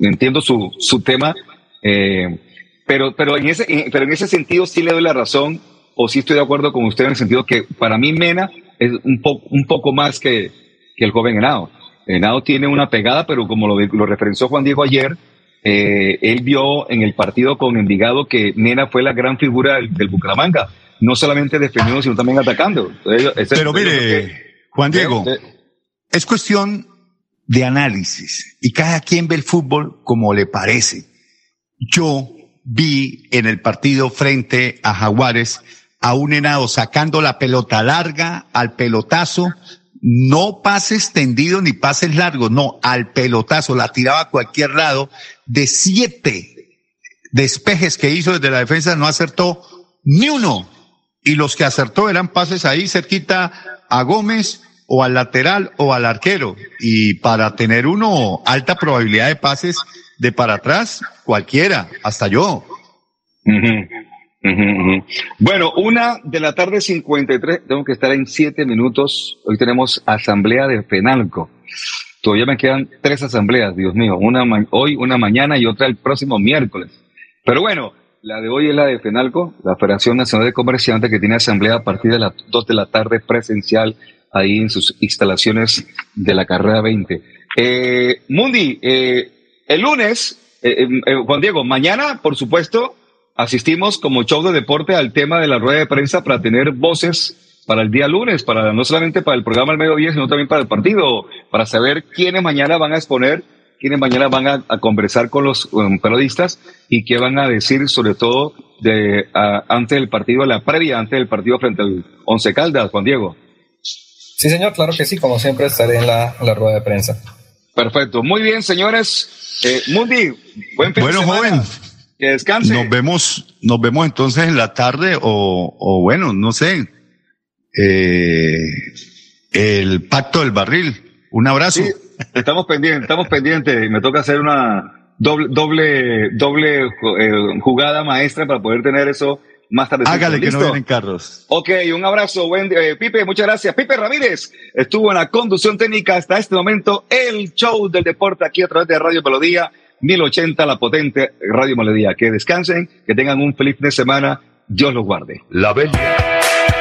entiendo su, su tema, eh, pero, pero, en ese, pero en ese sentido sí le doy la razón, o sí estoy de acuerdo con usted en el sentido que para mí Mena es un, po- un poco más que, que el joven Henao. Henao tiene una pegada, pero como lo, lo referenció Juan Diego ayer, eh, él vio en el partido con Envigado que Mena fue la gran figura del, del Bucaramanga, no solamente defendiendo, sino también atacando. Entonces, ese- Pero mire, que- Juan Diego, es cuestión de análisis y cada quien ve el fútbol como le parece. Yo vi en el partido frente a Jaguares a un Henao sacando la pelota larga al pelotazo, no pases tendidos ni pases largos, no, al pelotazo, la tiraba a cualquier lado, de siete despejes que hizo desde la defensa no acertó ni uno. Y los que acertó eran pases ahí cerquita a Gómez o al lateral o al arquero. Y para tener uno alta probabilidad de pases de para atrás, cualquiera, hasta yo. Bueno, una de la tarde 53, tengo que estar en siete minutos. Hoy tenemos asamblea de FENALCO. Todavía me quedan tres asambleas, Dios mío. Una hoy, una mañana y otra el próximo miércoles. Pero bueno, la de hoy es la de FENALCO, la Federación Nacional de Comerciantes, que tiene asamblea a partir de las 2 de la tarde presencial ahí en sus instalaciones de la carrera 20. Eh, Mundi, eh, el lunes, eh, eh, eh, Juan Diego, mañana, por supuesto, asistimos como show de deporte al tema de la rueda de prensa para tener voces para el día lunes, para no solamente para el programa al mediodía, sino también para el partido, para saber quiénes mañana van a exponer, quiénes mañana van a, a conversar con los um, periodistas y qué van a decir sobre todo de a- antes del partido, la previa, antes del partido frente al Once Caldas, Juan Diego. Sí, señor, claro que sí, como siempre estaré en la, en la rueda de prensa. Perfecto, muy bien, señores. Eh, Mundi, buen fin de Bueno, semana. joven. Que descanse. Nos vemos, nos vemos entonces en la tarde o, o bueno, no sé, eh, el pacto del barril. Un abrazo. Sí, estamos pendientes, estamos pendientes. Me toca hacer una doble, doble, doble eh, jugada maestra para poder tener eso más tarde. Hágale que no ¿Listo? vienen carros. Ok, un abrazo, buen eh, Pipe, muchas gracias. Pipe Ramírez estuvo en la conducción técnica hasta este momento, el show del deporte aquí a través de Radio Melodía, 1080, la potente Radio Melodía. Que descansen, que tengan un feliz fin de semana, Dios los guarde. La Bella.